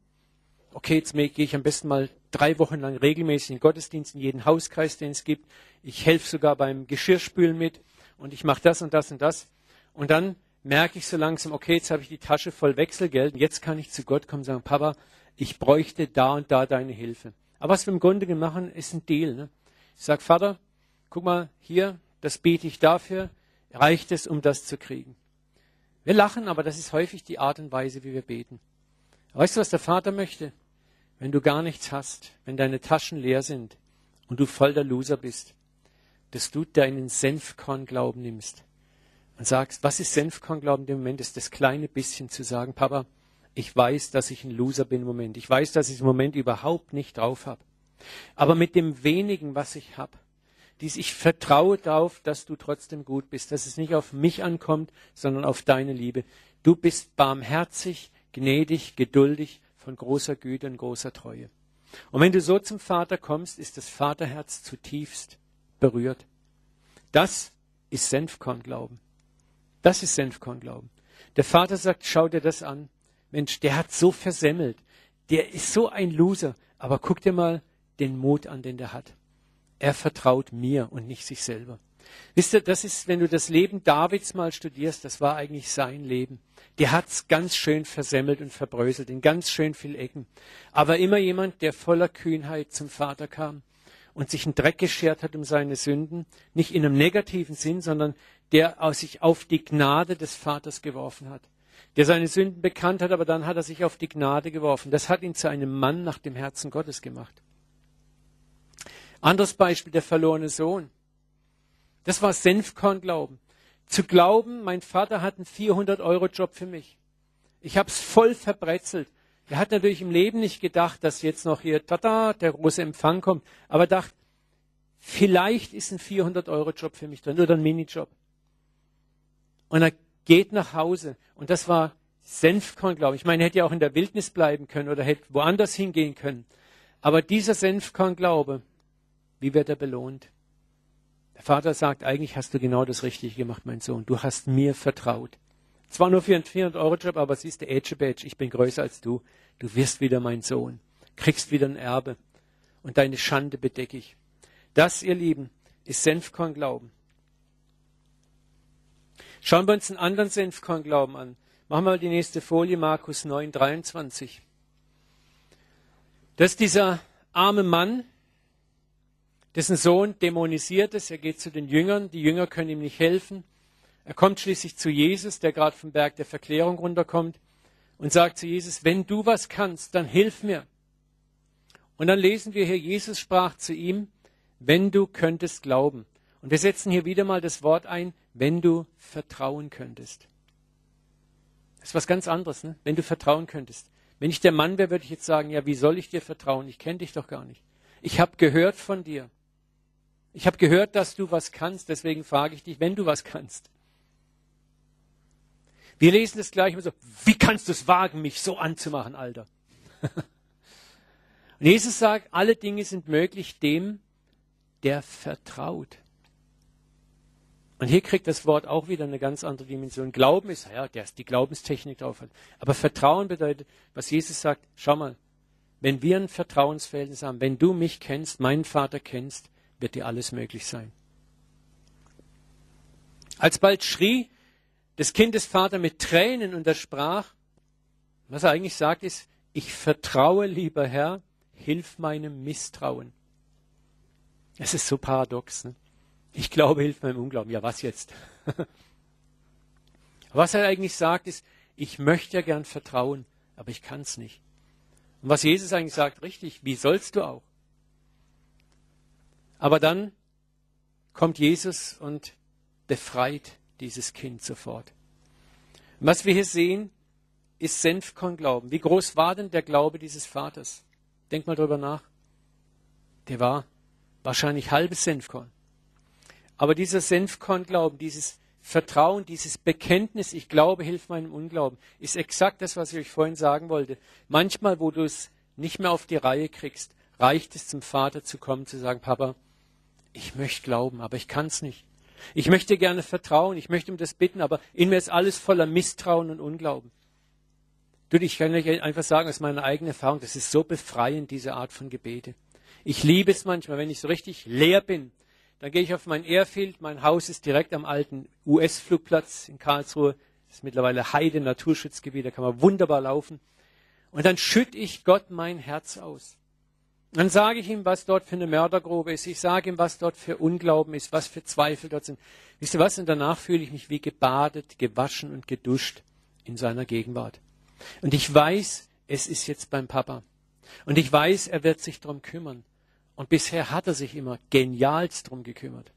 Okay, jetzt gehe ich am besten mal drei Wochen lang regelmäßig in den Gottesdienst in jeden Hauskreis, den es gibt. Ich helfe sogar beim Geschirrspülen mit und ich mache das und das und das. Und dann merke ich so langsam, okay, jetzt habe ich die Tasche voll Wechselgeld und jetzt kann ich zu Gott kommen und sagen, Papa, ich bräuchte da und da deine Hilfe. Aber was wir im Grunde machen, ist ein Deal. Ne? Ich sage, Vater, guck mal, hier, das bete ich dafür, reicht es, um das zu kriegen. Wir lachen, aber das ist häufig die Art und Weise, wie wir beten. Weißt du, was der Vater möchte? Wenn du gar nichts hast, wenn deine Taschen leer sind und du voll der Loser bist, dass du deinen Senfkorn-Glauben nimmst und sagst, was ist Senfkornglauben in dem Moment, ist das kleine bisschen zu sagen, Papa, ich weiß, dass ich ein Loser bin im Moment. Ich weiß, dass ich im Moment überhaupt nicht drauf habe. Aber mit dem wenigen, was ich habe, dies, ich vertraue darauf, dass du trotzdem gut bist, dass es nicht auf mich ankommt, sondern auf deine Liebe. Du bist barmherzig, gnädig, geduldig, von großer Güte und großer Treue. Und wenn du so zum Vater kommst, ist das Vaterherz zutiefst berührt. Das ist Senfkornglauben. Das ist Senfkornglauben. Der Vater sagt, schau dir das an. Mensch, der hat so versemmelt. Der ist so ein Loser. Aber guck dir mal den Mut an, den der hat. Er vertraut mir und nicht sich selber. Wisst ihr, das ist, wenn du das Leben Davids mal studierst, das war eigentlich sein Leben. Der hat's ganz schön versemmelt und verbröselt in ganz schön viel Ecken. Aber immer jemand, der voller Kühnheit zum Vater kam und sich einen Dreck geschert hat um seine Sünden, nicht in einem negativen Sinn, sondern der sich auf die Gnade des Vaters geworfen hat, der seine Sünden bekannt hat, aber dann hat er sich auf die Gnade geworfen. Das hat ihn zu einem Mann nach dem Herzen Gottes gemacht. Anderes Beispiel, der verlorene Sohn. Das war Senfkornglauben. Zu glauben, mein Vater hat einen 400-Euro-Job für mich. Ich habe es voll verbrezelt. Er hat natürlich im Leben nicht gedacht, dass jetzt noch hier, tada, der große Empfang kommt, aber dachte, vielleicht ist ein 400-Euro-Job für mich drin oder ein Minijob. Und er geht nach Hause. Und das war Senfkorn, glaube ich. Ich meine, er hätte ja auch in der Wildnis bleiben können oder hätte woanders hingehen können. Aber dieser Senfkorn-Glaube, wie wird er belohnt? Der Vater sagt, eigentlich hast du genau das Richtige gemacht, mein Sohn. Du hast mir vertraut. Zwar nur für einen 400-Euro-Job, aber siehst du, Edge Badge, ich bin größer als du. Du wirst wieder mein Sohn. Kriegst wieder ein Erbe. Und deine Schande bedecke ich. Das, ihr Lieben, ist Senfkorn-Glauben. Schauen wir uns einen anderen Senfkornglauben an. Machen wir mal die nächste Folie, Markus 9, 23. Das ist dieser arme Mann, dessen Sohn dämonisiert ist. Er geht zu den Jüngern. Die Jünger können ihm nicht helfen. Er kommt schließlich zu Jesus, der gerade vom Berg der Verklärung runterkommt und sagt zu Jesus, wenn du was kannst, dann hilf mir. Und dann lesen wir hier, Jesus sprach zu ihm, wenn du könntest glauben. Und wir setzen hier wieder mal das Wort ein, wenn du vertrauen könntest. Das ist was ganz anderes, ne? wenn du vertrauen könntest. Wenn ich der Mann wäre, würde ich jetzt sagen, ja, wie soll ich dir vertrauen? Ich kenne dich doch gar nicht. Ich habe gehört von dir. Ich habe gehört, dass du was kannst, deswegen frage ich dich, wenn du was kannst. Wir lesen das gleich immer so, wie kannst du es wagen, mich so anzumachen, Alter? Und Jesus sagt, alle Dinge sind möglich dem, der vertraut. Und hier kriegt das Wort auch wieder eine ganz andere Dimension. Glauben ist, ja, der ist die Glaubenstechnik drauf hat. Aber Vertrauen bedeutet, was Jesus sagt, schau mal, wenn wir ein Vertrauensverhältnis haben, wenn du mich kennst, meinen Vater kennst, wird dir alles möglich sein. Alsbald schrie des Kindes Vater mit Tränen und er sprach, was er eigentlich sagt ist, ich vertraue, lieber Herr, hilf meinem Misstrauen. Es ist so paradox. Ne? Ich glaube, hilf meinem Unglauben. Ja, was jetzt? was er eigentlich sagt, ist, ich möchte ja gern vertrauen, aber ich kann es nicht. Und was Jesus eigentlich sagt, richtig, wie sollst du auch? Aber dann kommt Jesus und befreit dieses Kind sofort. Und was wir hier sehen, ist Senfkornglauben. Wie groß war denn der Glaube dieses Vaters? Denk mal drüber nach. Der war wahrscheinlich halbes Senfkorn. Aber dieser Senfkornglauben, dieses Vertrauen, dieses Bekenntnis, ich glaube, hilft meinem Unglauben, ist exakt das, was ich euch vorhin sagen wollte. Manchmal, wo du es nicht mehr auf die Reihe kriegst, reicht es zum Vater zu kommen, zu sagen, Papa, ich möchte glauben, aber ich kann es nicht. Ich möchte gerne vertrauen, ich möchte um das bitten, aber in mir ist alles voller Misstrauen und Unglauben. Du, ich kann euch einfach sagen, aus meiner eigenen Erfahrung, das ist so befreiend, diese Art von Gebete. Ich liebe es manchmal, wenn ich so richtig leer bin, dann gehe ich auf mein Airfield, mein Haus ist direkt am alten US-Flugplatz in Karlsruhe, das ist mittlerweile Heide Naturschutzgebiet, da kann man wunderbar laufen. Und dann schütte ich Gott mein Herz aus. Dann sage ich ihm, was dort für eine Mördergrube ist. Ich sage ihm, was dort für Unglauben ist, was für Zweifel dort sind. Wisst ihr was? Und danach fühle ich mich wie gebadet, gewaschen und geduscht in seiner Gegenwart. Und ich weiß, es ist jetzt beim Papa. Und ich weiß, er wird sich darum kümmern. Und bisher hat er sich immer genialst darum gekümmert.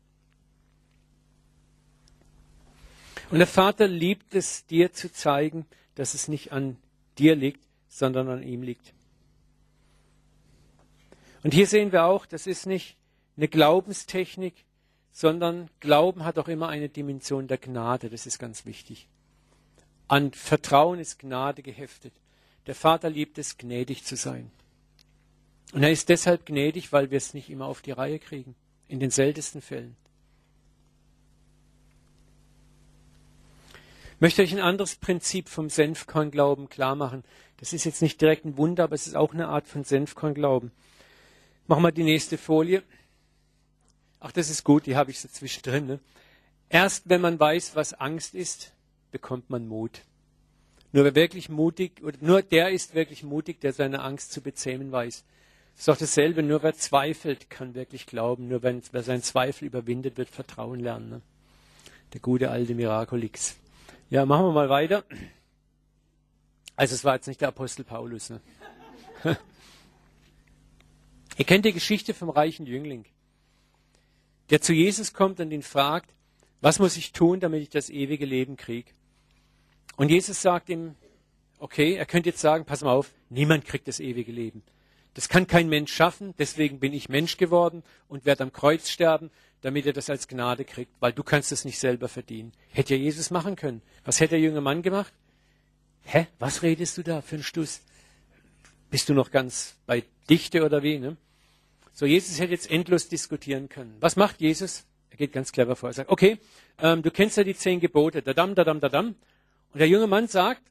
Und der Vater liebt es, dir zu zeigen, dass es nicht an dir liegt, sondern an ihm liegt. Und hier sehen wir auch, das ist nicht eine Glaubenstechnik, sondern Glauben hat auch immer eine Dimension der Gnade. Das ist ganz wichtig. An Vertrauen ist Gnade geheftet. Der Vater liebt es, gnädig zu sein. Und er ist deshalb gnädig, weil wir es nicht immer auf die Reihe kriegen. In den seltensten Fällen. Ich möchte euch ein anderes Prinzip vom Senfkornglauben klar machen. Das ist jetzt nicht direkt ein Wunder, aber es ist auch eine Art von Senfkornglauben. Machen wir die nächste Folie. Ach, das ist gut, die habe ich so zwischendrin. Ne? Erst wenn man weiß, was Angst ist, bekommt man Mut. Nur wer wirklich mutig, oder nur der ist wirklich mutig, der seine Angst zu bezähmen weiß. Das ist doch dasselbe, nur wer zweifelt, kann wirklich glauben. Nur wenn, wer seinen Zweifel überwindet, wird Vertrauen lernen. Ne? Der gute alte Miraculix. Ja, machen wir mal weiter. Also es war jetzt nicht der Apostel Paulus. Ne? Ihr kennt die Geschichte vom reichen Jüngling, der zu Jesus kommt und ihn fragt, was muss ich tun, damit ich das ewige Leben kriege? Und Jesus sagt ihm, okay, er könnte jetzt sagen, pass mal auf, niemand kriegt das ewige Leben. Das kann kein Mensch schaffen, deswegen bin ich Mensch geworden und werde am Kreuz sterben, damit er das als Gnade kriegt, weil du kannst es nicht selber verdienen. Hätte ja Jesus machen können. Was hätte der junge Mann gemacht? Hä, was redest du da für einen Stuss? Bist du noch ganz bei Dichte oder wie? Ne? So, Jesus hätte jetzt endlos diskutieren können. Was macht Jesus? Er geht ganz clever vor. Er sagt, okay, ähm, du kennst ja die zehn Gebote, dadam, dadam, dadam. Und der junge Mann sagt,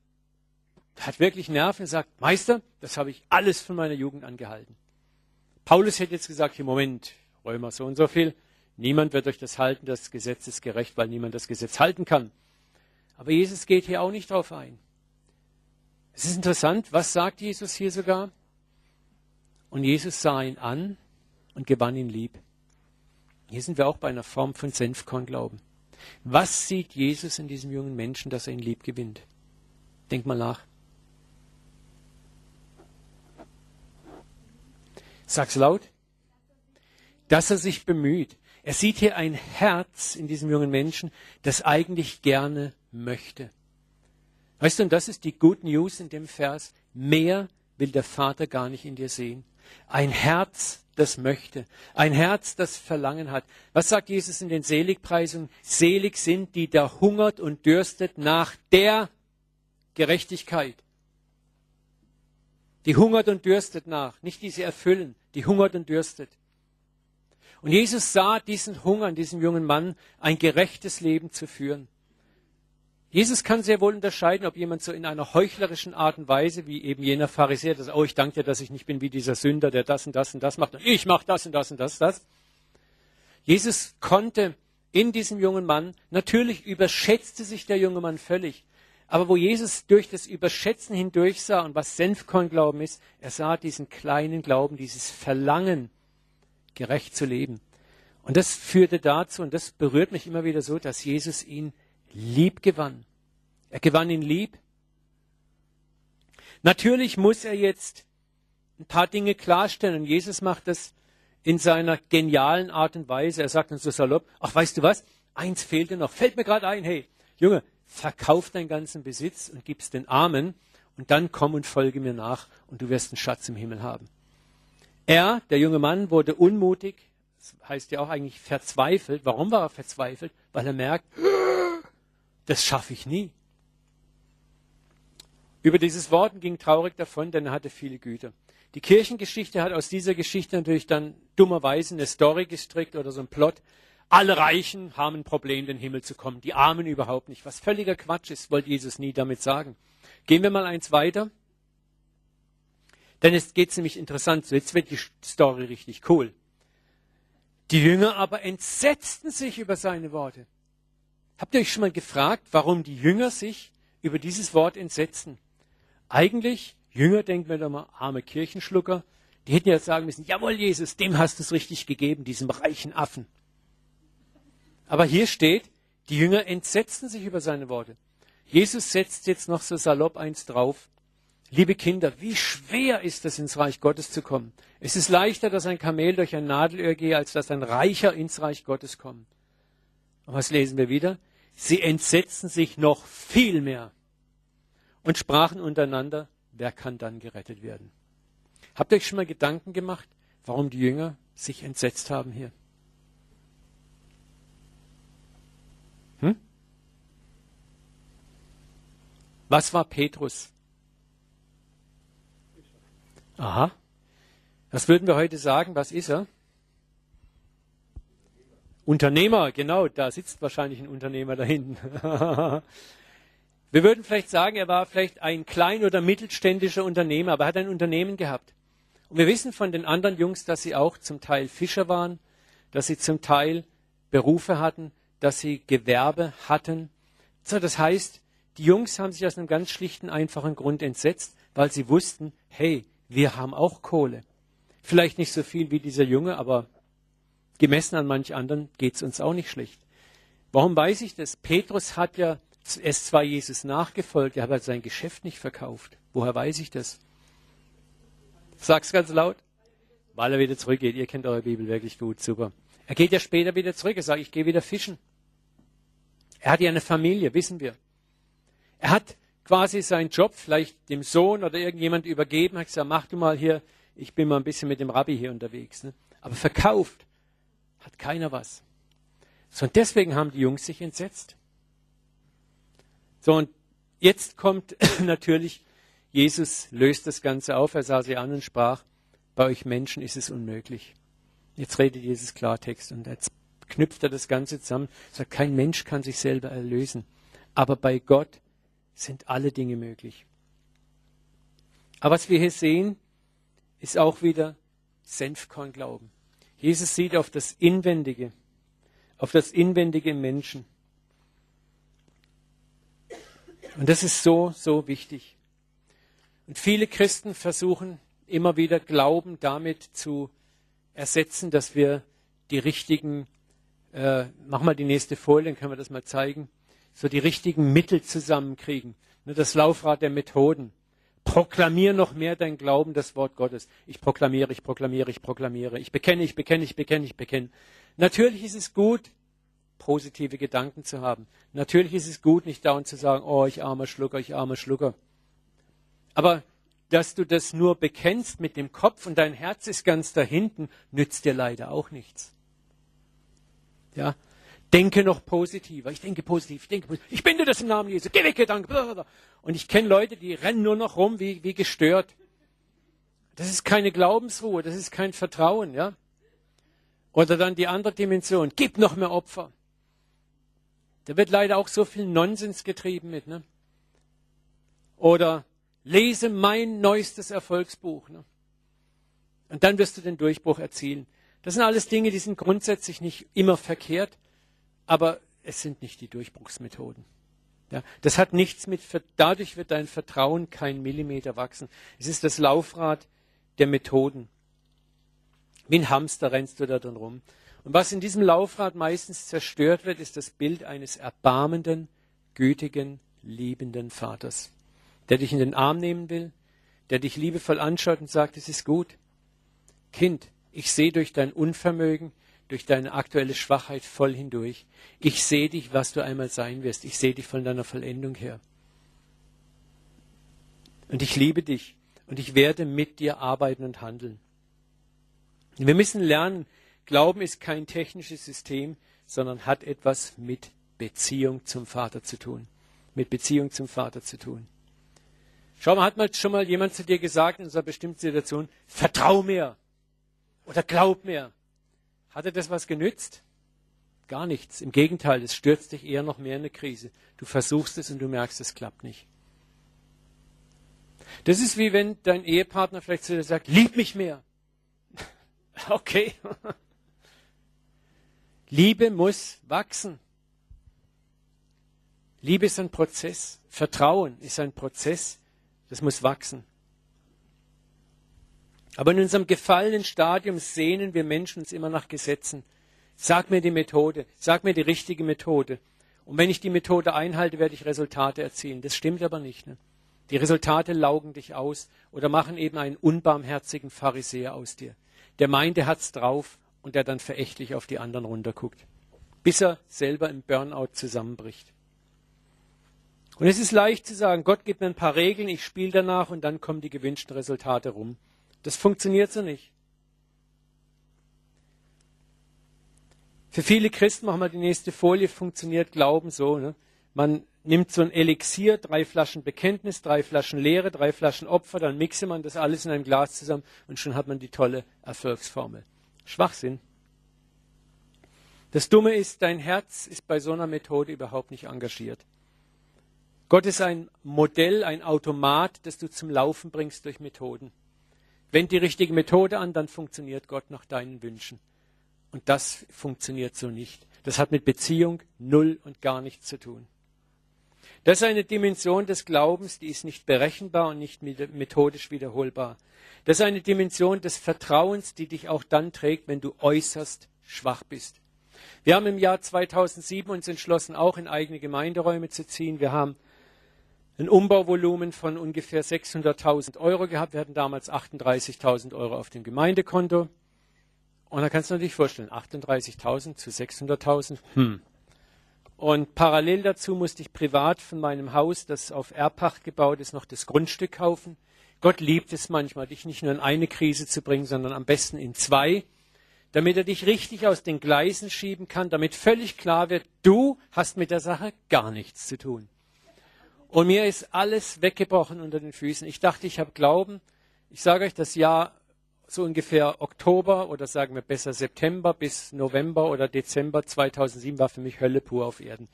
hat wirklich Nerven, er sagt, Meister, das habe ich alles von meiner Jugend angehalten. Paulus hätte jetzt gesagt, hier Moment, Römer so und so viel, niemand wird euch das halten, das Gesetz ist gerecht, weil niemand das Gesetz halten kann. Aber Jesus geht hier auch nicht drauf ein. Es ist interessant, was sagt Jesus hier sogar? Und Jesus sah ihn an und gewann ihn lieb. Hier sind wir auch bei einer Form von Senfkornglauben. Was sieht Jesus in diesem jungen Menschen, dass er ihn lieb gewinnt? Denk mal nach. Sag's laut. Dass er sich bemüht. Er sieht hier ein Herz in diesem jungen Menschen, das eigentlich gerne möchte. Weißt du, und das ist die Good News in dem Vers. Mehr will der Vater gar nicht in dir sehen. Ein Herz, das möchte. Ein Herz, das Verlangen hat. Was sagt Jesus in den Seligpreisungen? Selig sind, die da hungert und dürstet nach der Gerechtigkeit. Die hungert und dürstet nach. Nicht die sie erfüllen, die hungert und dürstet. Und Jesus sah diesen Hunger in diesem jungen Mann, ein gerechtes Leben zu führen. Jesus kann sehr wohl unterscheiden, ob jemand so in einer heuchlerischen Art und Weise, wie eben jener Pharisäer, dass, oh, ich danke dir, dass ich nicht bin wie dieser Sünder, der das und das und das macht, und ich mache das und das und das, das. Jesus konnte in diesem jungen Mann, natürlich überschätzte sich der junge Mann völlig, aber wo Jesus durch das Überschätzen hindurch sah und was Senfkornglauben ist, er sah diesen kleinen Glauben, dieses Verlangen, gerecht zu leben. Und das führte dazu, und das berührt mich immer wieder so, dass Jesus ihn lieb gewann. Er gewann ihn lieb. Natürlich muss er jetzt ein paar Dinge klarstellen. Und Jesus macht das in seiner genialen Art und Weise. Er sagt uns so salopp, ach weißt du was, eins fehlte noch, fällt mir gerade ein, hey, Junge, verkauf deinen ganzen Besitz und gib's den Armen und dann komm und folge mir nach und du wirst einen Schatz im Himmel haben. Er, der junge Mann, wurde unmutig, das heißt ja auch eigentlich verzweifelt. Warum war er verzweifelt? Weil er merkt, das schaffe ich nie. Über dieses Worten ging traurig davon, denn er hatte viele Güter. Die Kirchengeschichte hat aus dieser Geschichte natürlich dann dummerweise eine Story gestrickt oder so ein Plot. Alle Reichen haben ein Problem, in den Himmel zu kommen, die Armen überhaupt nicht. Was völliger Quatsch ist, wollte Jesus nie damit sagen. Gehen wir mal eins weiter. Denn es geht nämlich interessant. Jetzt wird die Story richtig cool. Die Jünger aber entsetzten sich über seine Worte. Habt ihr euch schon mal gefragt, warum die Jünger sich über dieses Wort entsetzen? Eigentlich, Jünger denkt man doch mal, arme Kirchenschlucker, die hätten ja sagen müssen, jawohl Jesus, dem hast du es richtig gegeben, diesem reichen Affen. Aber hier steht, die Jünger entsetzten sich über seine Worte. Jesus setzt jetzt noch so salopp eins drauf. Liebe Kinder, wie schwer ist es, ins Reich Gottes zu kommen? Es ist leichter, dass ein Kamel durch ein Nadelöhr gehe, als dass ein Reicher ins Reich Gottes kommt. Und was lesen wir wieder? Sie entsetzten sich noch viel mehr und sprachen untereinander, wer kann dann gerettet werden? Habt ihr euch schon mal Gedanken gemacht, warum die Jünger sich entsetzt haben hier? Was war Petrus? Aha. Was würden wir heute sagen? Was ist er? Unternehmer, genau, da sitzt wahrscheinlich ein Unternehmer da hinten. Wir würden vielleicht sagen, er war vielleicht ein klein- oder mittelständischer Unternehmer, aber er hat ein Unternehmen gehabt. Und wir wissen von den anderen Jungs, dass sie auch zum Teil Fischer waren, dass sie zum Teil Berufe hatten, dass sie Gewerbe hatten. So, das heißt, die Jungs haben sich aus einem ganz schlichten, einfachen Grund entsetzt, weil sie wussten, hey, wir haben auch Kohle. Vielleicht nicht so viel wie dieser Junge, aber gemessen an manch anderen geht es uns auch nicht schlecht. Warum weiß ich das? Petrus hat ja es zwar Jesus nachgefolgt, er hat sein Geschäft nicht verkauft. Woher weiß ich das? Sag's ganz laut. Weil er wieder zurückgeht. Ihr kennt eure Bibel wirklich gut, super. Er geht ja später wieder zurück. Er sagt, ich gehe wieder fischen. Er hat ja eine Familie, wissen wir. Er hat quasi seinen Job vielleicht dem Sohn oder irgendjemand übergeben, hat gesagt, mach du mal hier, ich bin mal ein bisschen mit dem Rabbi hier unterwegs. Ne? Aber verkauft hat keiner was. So, und deswegen haben die Jungs sich entsetzt. So, und jetzt kommt natürlich, Jesus löst das Ganze auf. Er sah sie an und sprach, bei euch Menschen ist es unmöglich. Jetzt redet Jesus Klartext und jetzt knüpft er das Ganze zusammen. Sagt, kein Mensch kann sich selber erlösen. Aber bei Gott sind alle Dinge möglich. Aber was wir hier sehen, ist auch wieder Senfkornglauben. Jesus sieht auf das Inwendige, auf das Inwendige im Menschen. Und das ist so, so wichtig. Und viele Christen versuchen immer wieder Glauben damit zu ersetzen, dass wir die richtigen, äh, mach mal die nächste Folie, dann können wir das mal zeigen, so die richtigen Mittel zusammenkriegen. Ne, das Laufrad der Methoden. Proklamier noch mehr dein Glauben, das Wort Gottes. Ich proklamiere, ich proklamiere, ich proklamiere. Ich bekenne, ich bekenne, ich bekenne, ich bekenne. Natürlich ist es gut, positive Gedanken zu haben. Natürlich ist es gut, nicht dauernd zu sagen, oh, ich armer Schlucker, ich armer Schlucker. Aber dass du das nur bekennst mit dem Kopf und dein Herz ist ganz da hinten, nützt dir leider auch nichts. Ja, denke noch positiver. Ich denke positiv, ich denke positiv. Ich binde das im Namen Jesu. Geh weg, Gedanke. Und ich kenne Leute, die rennen nur noch rum wie, wie gestört. Das ist keine Glaubensruhe, das ist kein Vertrauen, ja. Oder dann die andere Dimension. Gib noch mehr Opfer. Da wird leider auch so viel Nonsens getrieben mit, ne? Oder lese mein neuestes Erfolgsbuch. Ne? Und dann wirst du den Durchbruch erzielen. Das sind alles Dinge, die sind grundsätzlich nicht immer verkehrt, aber es sind nicht die Durchbruchsmethoden. Ja, das hat nichts mit, dadurch wird dein Vertrauen kein Millimeter wachsen. Es ist das Laufrad der Methoden. Wie ein Hamster rennst du da drin rum. Und was in diesem Laufrad meistens zerstört wird, ist das Bild eines erbarmenden, gütigen, liebenden Vaters der dich in den Arm nehmen will, der dich liebevoll anschaut und sagt, es ist gut. Kind, ich sehe durch dein Unvermögen, durch deine aktuelle Schwachheit voll hindurch. Ich sehe dich, was du einmal sein wirst. Ich sehe dich von deiner Vollendung her. Und ich liebe dich und ich werde mit dir arbeiten und handeln. Wir müssen lernen, Glauben ist kein technisches System, sondern hat etwas mit Beziehung zum Vater zu tun. Mit Beziehung zum Vater zu tun. Schau mal, hat mal schon mal jemand zu dir gesagt in einer bestimmten Situation, vertrau mir oder glaub mir. Hatte das was genützt? Gar nichts. Im Gegenteil, es stürzt dich eher noch mehr in eine Krise. Du versuchst es und du merkst, es klappt nicht. Das ist wie wenn dein Ehepartner vielleicht zu dir sagt, lieb mich mehr. Okay. Liebe muss wachsen. Liebe ist ein Prozess. Vertrauen ist ein Prozess. Das muss wachsen. Aber in unserem gefallenen Stadium sehnen wir Menschen uns immer nach Gesetzen. Sag mir die Methode, sag mir die richtige Methode. Und wenn ich die Methode einhalte, werde ich Resultate erzielen. Das stimmt aber nicht. Ne? Die Resultate laugen dich aus oder machen eben einen unbarmherzigen Pharisäer aus dir. Der meint, er hat's drauf und der dann verächtlich auf die anderen runterguckt, bis er selber im Burnout zusammenbricht. Und es ist leicht zu sagen, Gott gibt mir ein paar Regeln, ich spiele danach und dann kommen die gewünschten Resultate rum. Das funktioniert so nicht. Für viele Christen, machen wir die nächste Folie, funktioniert Glauben so. Ne? Man nimmt so ein Elixier, drei Flaschen Bekenntnis, drei Flaschen Lehre, drei Flaschen Opfer, dann mixe man das alles in einem Glas zusammen und schon hat man die tolle Erfolgsformel. Schwachsinn. Das Dumme ist, dein Herz ist bei so einer Methode überhaupt nicht engagiert. Gott ist ein Modell, ein Automat, das du zum Laufen bringst durch Methoden. Wend die richtige Methode an, dann funktioniert Gott nach deinen Wünschen. Und das funktioniert so nicht. Das hat mit Beziehung null und gar nichts zu tun. Das ist eine Dimension des Glaubens, die ist nicht berechenbar und nicht methodisch wiederholbar. Das ist eine Dimension des Vertrauens, die dich auch dann trägt, wenn du äußerst schwach bist. Wir haben im Jahr 2007 uns entschlossen, auch in eigene Gemeinderäume zu ziehen. Wir haben ein Umbauvolumen von ungefähr 600.000 Euro gehabt. Wir hatten damals 38.000 Euro auf dem Gemeindekonto. Und da kannst du dir natürlich vorstellen, 38.000 zu 600.000. Hm. Und parallel dazu musste ich privat von meinem Haus, das auf Erbpacht gebaut ist, noch das Grundstück kaufen. Gott liebt es manchmal, dich nicht nur in eine Krise zu bringen, sondern am besten in zwei, damit er dich richtig aus den Gleisen schieben kann, damit völlig klar wird, du hast mit der Sache gar nichts zu tun. Und mir ist alles weggebrochen unter den Füßen. Ich dachte, ich habe Glauben. Ich sage euch, das Jahr so ungefähr Oktober oder sagen wir besser September bis November oder Dezember 2007 war für mich Hölle pur auf Erden.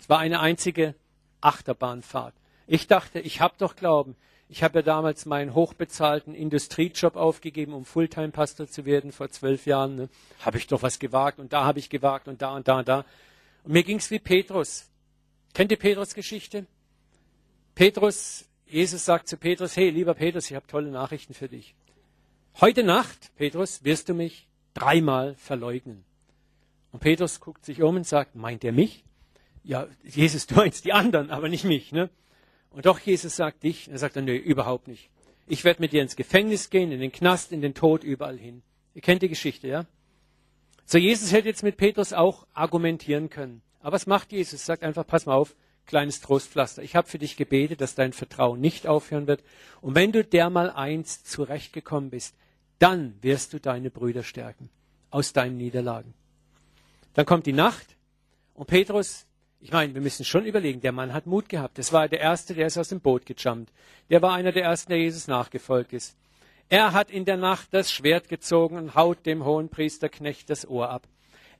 Es war eine einzige Achterbahnfahrt. Ich dachte, ich habe doch Glauben. Ich habe ja damals meinen hochbezahlten Industriejob aufgegeben, um Fulltime-Pastor zu werden vor zwölf Jahren. Ne? Habe ich doch was gewagt und da habe ich gewagt und da und da und da. Und mir ging es wie Petrus. Kennt ihr Petrus Geschichte? Petrus, Jesus sagt zu Petrus, hey, lieber Petrus, ich habe tolle Nachrichten für dich. Heute Nacht, Petrus, wirst du mich dreimal verleugnen. Und Petrus guckt sich um und sagt, meint er mich? Ja, Jesus, du meinst die anderen, aber nicht mich. Ne? Und doch, Jesus sagt dich. Und er sagt dann, nee, überhaupt nicht. Ich werde mit dir ins Gefängnis gehen, in den Knast, in den Tod, überall hin. Ihr kennt die Geschichte, ja? So, Jesus hätte jetzt mit Petrus auch argumentieren können. Aber was macht Jesus? Sagt einfach, pass mal auf, kleines Trostpflaster. Ich habe für dich gebetet, dass dein Vertrauen nicht aufhören wird. Und wenn du dermal eins zurechtgekommen bist, dann wirst du deine Brüder stärken aus deinen Niederlagen. Dann kommt die Nacht und Petrus, ich meine, wir müssen schon überlegen, der Mann hat Mut gehabt. Das war der Erste, der ist aus dem Boot gejumpt. Der war einer der Ersten, der Jesus nachgefolgt ist. Er hat in der Nacht das Schwert gezogen und haut dem hohen Priesterknecht das Ohr ab.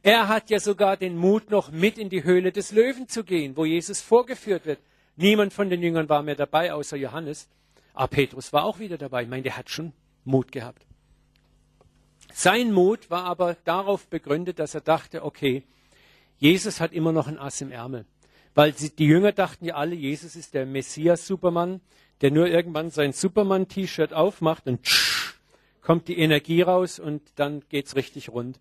Er hat ja sogar den Mut, noch mit in die Höhle des Löwen zu gehen, wo Jesus vorgeführt wird. Niemand von den Jüngern war mehr dabei, außer Johannes. Aber Petrus war auch wieder dabei. Ich meine, der hat schon Mut gehabt. Sein Mut war aber darauf begründet, dass er dachte, okay, Jesus hat immer noch ein Ass im Ärmel. Weil die Jünger dachten ja alle, Jesus ist der Messias-Supermann, der nur irgendwann sein Superman-T-Shirt aufmacht und tsch, kommt die Energie raus und dann geht's richtig rund.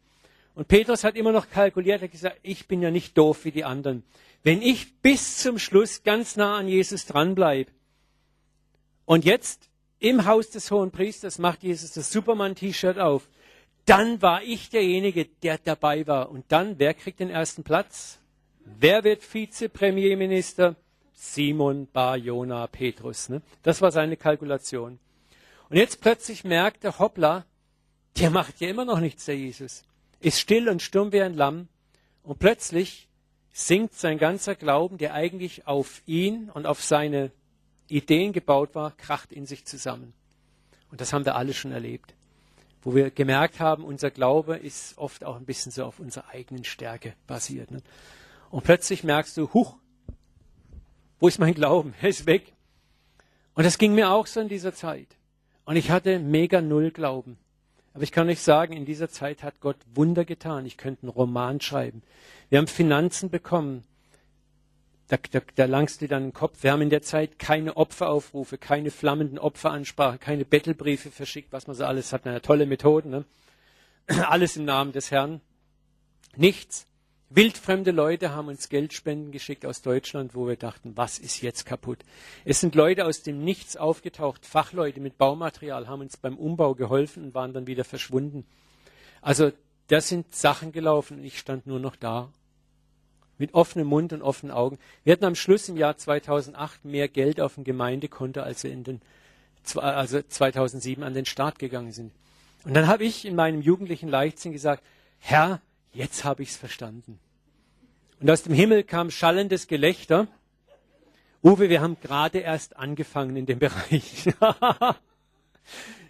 Und Petrus hat immer noch kalkuliert, er hat gesagt, ich bin ja nicht doof wie die anderen. Wenn ich bis zum Schluss ganz nah an Jesus dranbleibe und jetzt im Haus des Hohen Priesters macht Jesus das Superman-T-Shirt auf dann war ich derjenige, der dabei war. Und dann, wer kriegt den ersten Platz? Wer wird Vizepremierminister? Simon Bar Jona Petrus. Ne? Das war seine Kalkulation. Und jetzt plötzlich merkt der hoppla, der macht ja immer noch nichts, der Jesus. Ist still und stumm wie ein Lamm. Und plötzlich sinkt sein ganzer Glauben, der eigentlich auf ihn und auf seine Ideen gebaut war, kracht in sich zusammen. Und das haben wir alle schon erlebt wo wir gemerkt haben, unser Glaube ist oft auch ein bisschen so auf unserer eigenen Stärke basiert. Ne? Und plötzlich merkst du, huch, wo ist mein Glauben? Er ist weg. Und das ging mir auch so in dieser Zeit. Und ich hatte mega null Glauben. Aber ich kann euch sagen, in dieser Zeit hat Gott Wunder getan. Ich könnte einen Roman schreiben. Wir haben Finanzen bekommen da, da, da langst du dann den Kopf. Wir haben in der Zeit keine Opferaufrufe, keine flammenden Opferansprachen, keine Bettelbriefe verschickt, was man so alles hat. Eine tolle Methoden. Ne? Alles im Namen des Herrn. Nichts. Wildfremde Leute haben uns Geldspenden geschickt aus Deutschland, wo wir dachten, was ist jetzt kaputt? Es sind Leute aus dem Nichts aufgetaucht, Fachleute mit Baumaterial, haben uns beim Umbau geholfen und waren dann wieder verschwunden. Also da sind Sachen gelaufen und ich stand nur noch da mit offenem Mund und offenen Augen. Wir hatten am Schluss im Jahr 2008 mehr Geld auf dem Gemeindekonto, als wir in den, also 2007 an den Start gegangen sind. Und dann habe ich in meinem jugendlichen Leichtsinn gesagt, Herr, jetzt habe ich es verstanden. Und aus dem Himmel kam schallendes Gelächter. Uwe, wir haben gerade erst angefangen in dem Bereich.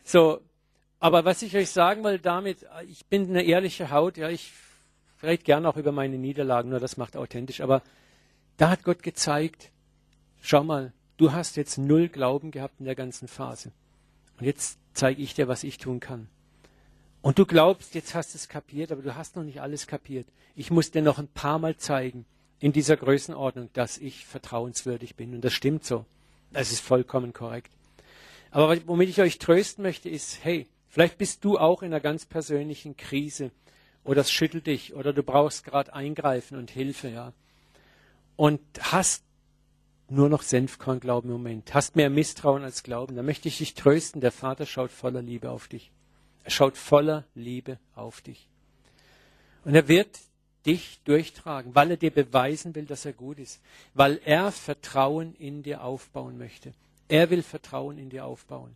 so, aber was ich euch sagen will damit, ich bin eine ehrliche Haut, ja, ich rede gern auch über meine Niederlagen, nur das macht authentisch. Aber da hat Gott gezeigt, schau mal, du hast jetzt null Glauben gehabt in der ganzen Phase. Und jetzt zeige ich dir, was ich tun kann. Und du glaubst, jetzt hast du es kapiert, aber du hast noch nicht alles kapiert. Ich muss dir noch ein paar Mal zeigen, in dieser Größenordnung, dass ich vertrauenswürdig bin. Und das stimmt so. Das ist vollkommen korrekt. Aber womit ich euch trösten möchte, ist, hey, vielleicht bist du auch in einer ganz persönlichen Krise oder es schüttelt dich oder du brauchst gerade Eingreifen und Hilfe, ja. Und hast nur noch Senfkornglauben im Moment, hast mehr Misstrauen als Glauben, dann möchte ich dich trösten, der Vater schaut voller Liebe auf dich. Er schaut voller Liebe auf dich. Und er wird dich durchtragen, weil er dir beweisen will, dass er gut ist, weil er Vertrauen in dir aufbauen möchte. Er will Vertrauen in dir aufbauen.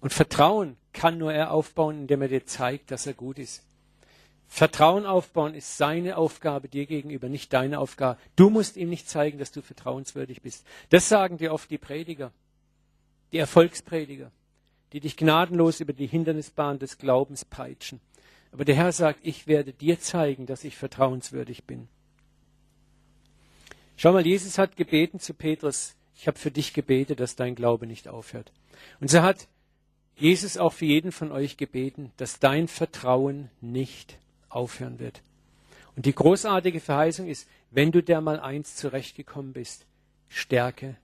Und Vertrauen kann nur er aufbauen, indem er dir zeigt, dass er gut ist. Vertrauen aufbauen ist seine Aufgabe dir gegenüber, nicht deine Aufgabe. Du musst ihm nicht zeigen, dass du vertrauenswürdig bist. Das sagen dir oft die Prediger, die Erfolgsprediger, die dich gnadenlos über die Hindernisbahn des Glaubens peitschen. Aber der Herr sagt, ich werde dir zeigen, dass ich vertrauenswürdig bin. Schau mal, Jesus hat gebeten zu Petrus, ich habe für dich gebetet, dass dein Glaube nicht aufhört. Und so hat Jesus auch für jeden von euch gebeten, dass dein Vertrauen nicht aufhören wird. Und die großartige Verheißung ist, wenn du der mal eins zurechtgekommen bist, stärke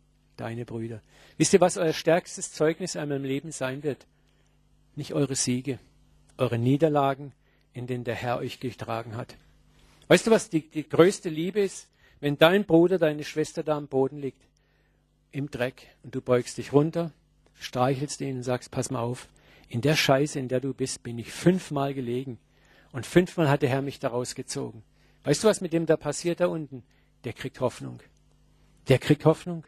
deine Brüder. Wisst ihr, was euer stärkstes Zeugnis einmal im Leben sein wird? Nicht eure Siege, eure Niederlagen, in denen der Herr euch getragen hat. Weißt du, was die, die größte Liebe ist? Wenn dein Bruder, deine Schwester da am Boden liegt, im Dreck, und du beugst dich runter, streichelst ihn und sagst, pass mal auf, in der Scheiße, in der du bist, bin ich fünfmal gelegen. Und fünfmal hat der Herr mich da rausgezogen. Weißt du, was mit dem da passiert da unten? Der kriegt Hoffnung. Der kriegt Hoffnung.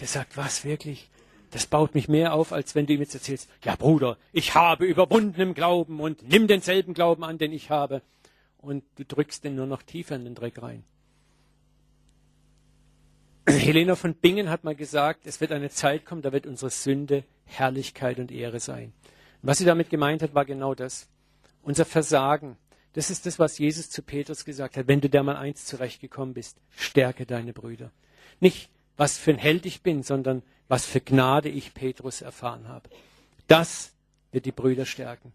Der sagt, was wirklich? Das baut mich mehr auf, als wenn du ihm jetzt erzählst, ja Bruder, ich habe überwunden im Glauben und nimm denselben Glauben an, den ich habe. Und du drückst den nur noch tiefer in den Dreck rein. Helena von Bingen hat mal gesagt, es wird eine Zeit kommen, da wird unsere Sünde Herrlichkeit und Ehre sein. Was sie damit gemeint hat, war genau das. Unser Versagen, das ist das, was Jesus zu Petrus gesagt hat. Wenn du der mal eins zurechtgekommen bist, stärke deine Brüder. Nicht, was für ein Held ich bin, sondern was für Gnade ich Petrus erfahren habe. Das wird die Brüder stärken.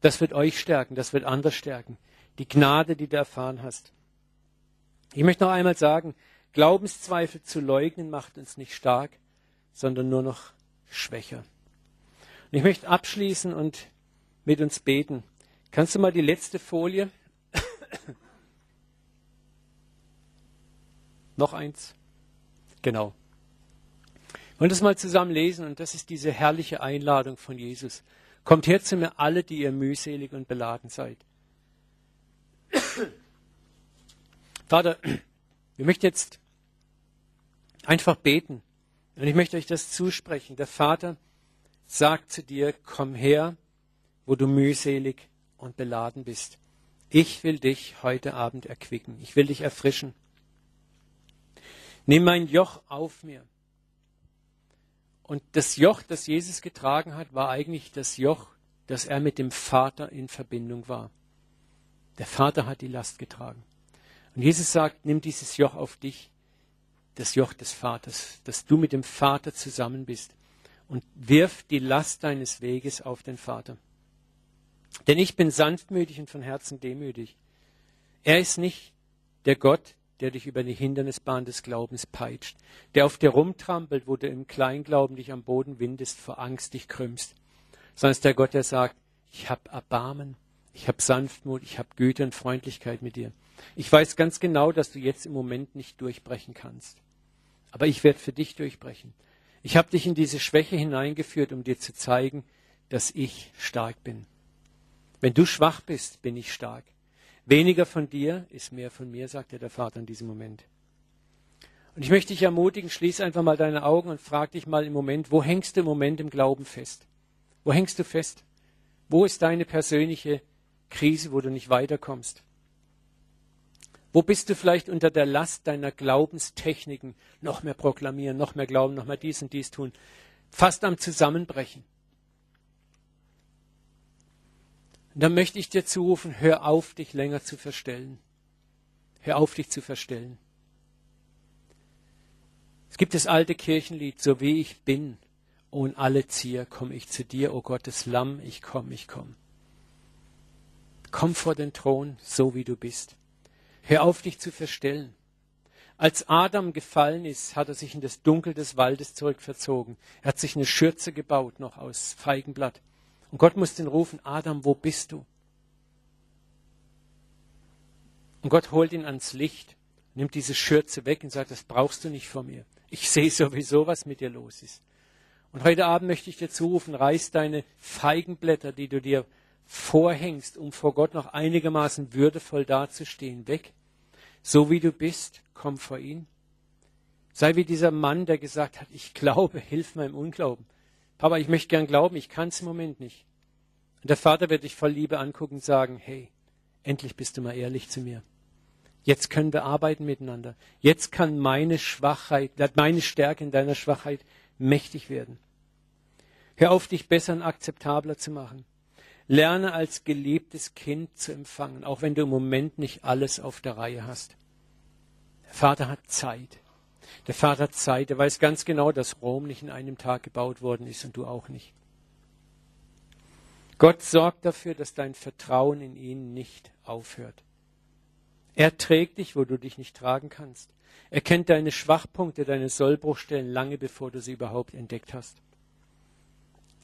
Das wird euch stärken, das wird andere stärken. Die Gnade, die du erfahren hast. Ich möchte noch einmal sagen, Glaubenszweifel zu leugnen macht uns nicht stark, sondern nur noch schwächer. Und ich möchte abschließen und mit uns beten. Kannst du mal die letzte Folie? Noch eins. Genau. Wir wollen das mal zusammen lesen und das ist diese herrliche Einladung von Jesus. Kommt her zu mir alle, die ihr mühselig und beladen seid. Vater, wir möchten jetzt einfach beten. Und ich möchte euch das zusprechen. Der Vater sagt zu dir, komm her, wo du mühselig und beladen bist. Ich will dich heute Abend erquicken. Ich will dich erfrischen. Nimm mein Joch auf mir. Und das Joch, das Jesus getragen hat, war eigentlich das Joch, dass er mit dem Vater in Verbindung war. Der Vater hat die Last getragen. Und Jesus sagt, nimm dieses Joch auf dich, das Joch des Vaters, dass du mit dem Vater zusammen bist und wirf die Last deines Weges auf den Vater. Denn ich bin sanftmütig und von Herzen demütig. Er ist nicht der Gott, der dich über die Hindernisbahn des Glaubens peitscht, der auf dir rumtrampelt, wo du im Kleinglauben dich am Boden windest, vor Angst dich krümmst, sondern ist der Gott, der sagt, ich habe Erbarmen, ich habe Sanftmut, ich habe Güte und Freundlichkeit mit dir. Ich weiß ganz genau, dass du jetzt im Moment nicht durchbrechen kannst. Aber ich werde für dich durchbrechen. Ich habe dich in diese Schwäche hineingeführt, um dir zu zeigen, dass ich stark bin. Wenn du schwach bist, bin ich stark. Weniger von dir ist mehr von mir, sagte der Vater in diesem Moment. Und ich möchte dich ermutigen, schließ einfach mal deine Augen und frag dich mal im Moment, wo hängst du im Moment im Glauben fest? Wo hängst du fest? Wo ist deine persönliche Krise, wo du nicht weiterkommst? Wo bist du vielleicht unter der Last deiner Glaubenstechniken? Noch mehr proklamieren, noch mehr glauben, noch mehr dies und dies tun. Fast am Zusammenbrechen. Und dann möchte ich dir zurufen, hör auf, dich länger zu verstellen. Hör auf, dich zu verstellen. Es gibt das alte Kirchenlied, so wie ich bin, ohne alle Zier komme ich zu dir, o oh Gottes Lamm, ich komm, ich komm. Komm vor den Thron, so wie du bist. Hör auf, dich zu verstellen. Als Adam gefallen ist, hat er sich in das Dunkel des Waldes zurückverzogen. Er hat sich eine Schürze gebaut, noch aus Feigenblatt. Und Gott muss den rufen, Adam, wo bist du? Und Gott holt ihn ans Licht, nimmt diese Schürze weg und sagt, das brauchst du nicht von mir. Ich sehe sowieso, was mit dir los ist. Und heute Abend möchte ich dir zurufen, reiß deine Feigenblätter, die du dir vorhängst, um vor Gott noch einigermaßen würdevoll dazustehen, weg. So wie du bist, komm vor ihn. Sei wie dieser Mann, der gesagt hat, ich glaube, hilf meinem Unglauben. Papa, ich möchte gern glauben, ich kann es im Moment nicht. Und der Vater wird dich voll Liebe angucken und sagen, hey, endlich bist du mal ehrlich zu mir. Jetzt können wir arbeiten miteinander. Jetzt kann meine Schwachheit, meine Stärke in deiner Schwachheit mächtig werden. Hör auf, dich besser und akzeptabler zu machen. Lerne als geliebtes Kind zu empfangen, auch wenn du im Moment nicht alles auf der Reihe hast. Der Vater hat Zeit. Der Vater hat Zeit, er weiß ganz genau, dass Rom nicht in einem Tag gebaut worden ist und du auch nicht. Gott sorgt dafür, dass dein Vertrauen in ihn nicht aufhört. Er trägt dich, wo du dich nicht tragen kannst. Er kennt deine Schwachpunkte, deine Sollbruchstellen lange bevor du sie überhaupt entdeckt hast.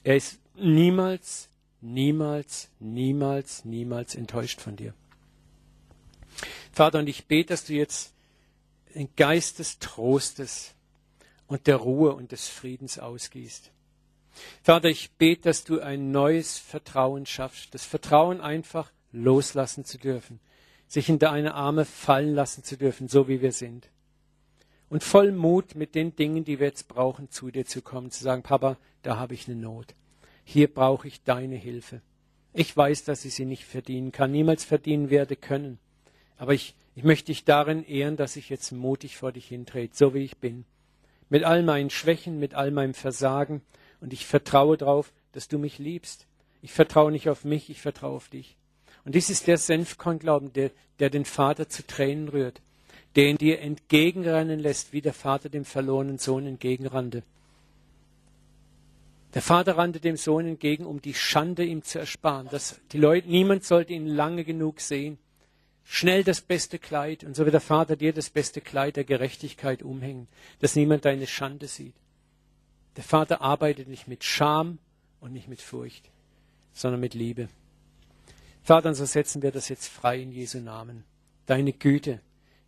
Er ist niemals, niemals, niemals, niemals enttäuscht von dir. Vater, und ich bete, dass du jetzt den Geist des Trostes und der Ruhe und des Friedens ausgießt. Vater, ich bete, dass du ein neues Vertrauen schaffst, das Vertrauen einfach loslassen zu dürfen, sich in deine Arme fallen lassen zu dürfen, so wie wir sind. Und voll Mut mit den Dingen, die wir jetzt brauchen, zu dir zu kommen, zu sagen, Papa, da habe ich eine Not. Hier brauche ich deine Hilfe. Ich weiß, dass ich sie nicht verdienen kann, niemals verdienen werde können. Aber ich, ich möchte dich darin ehren, dass ich jetzt mutig vor dich hintrete, so wie ich bin. Mit all meinen Schwächen, mit all meinem Versagen. Und ich vertraue darauf, dass du mich liebst. Ich vertraue nicht auf mich, ich vertraue auf dich. Und dies ist der Senfkornglauben, der, der den Vater zu Tränen rührt, der in dir entgegenrennen lässt, wie der Vater dem verlorenen Sohn entgegenrannte. Der Vater rannte dem Sohn entgegen, um die Schande ihm zu ersparen. Dass die Leute, niemand sollte ihn lange genug sehen. Schnell das beste Kleid, und so wird der Vater dir das beste Kleid der Gerechtigkeit umhängen, dass niemand deine Schande sieht. Der Vater arbeitet nicht mit Scham und nicht mit Furcht, sondern mit Liebe. Vater, und so setzen wir das jetzt frei in Jesu Namen. Deine Güte,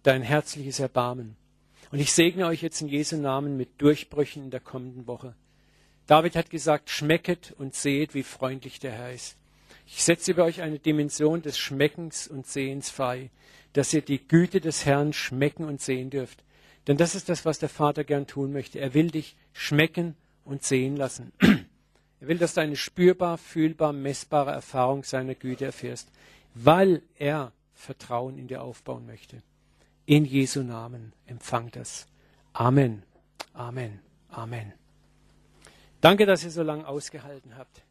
dein herzliches Erbarmen. Und ich segne euch jetzt in Jesu Namen mit Durchbrüchen in der kommenden Woche. David hat gesagt, schmecket und seht, wie freundlich der Herr ist. Ich setze über euch eine Dimension des Schmeckens und Sehens frei, dass ihr die Güte des Herrn schmecken und sehen dürft. Denn das ist das, was der Vater gern tun möchte. Er will dich schmecken und sehen lassen. Er will, dass du eine spürbar, fühlbar, messbare Erfahrung seiner Güte erfährst, weil er Vertrauen in dir aufbauen möchte. In Jesu Namen empfang das. Amen. Amen. Amen. Danke, dass ihr so lange ausgehalten habt.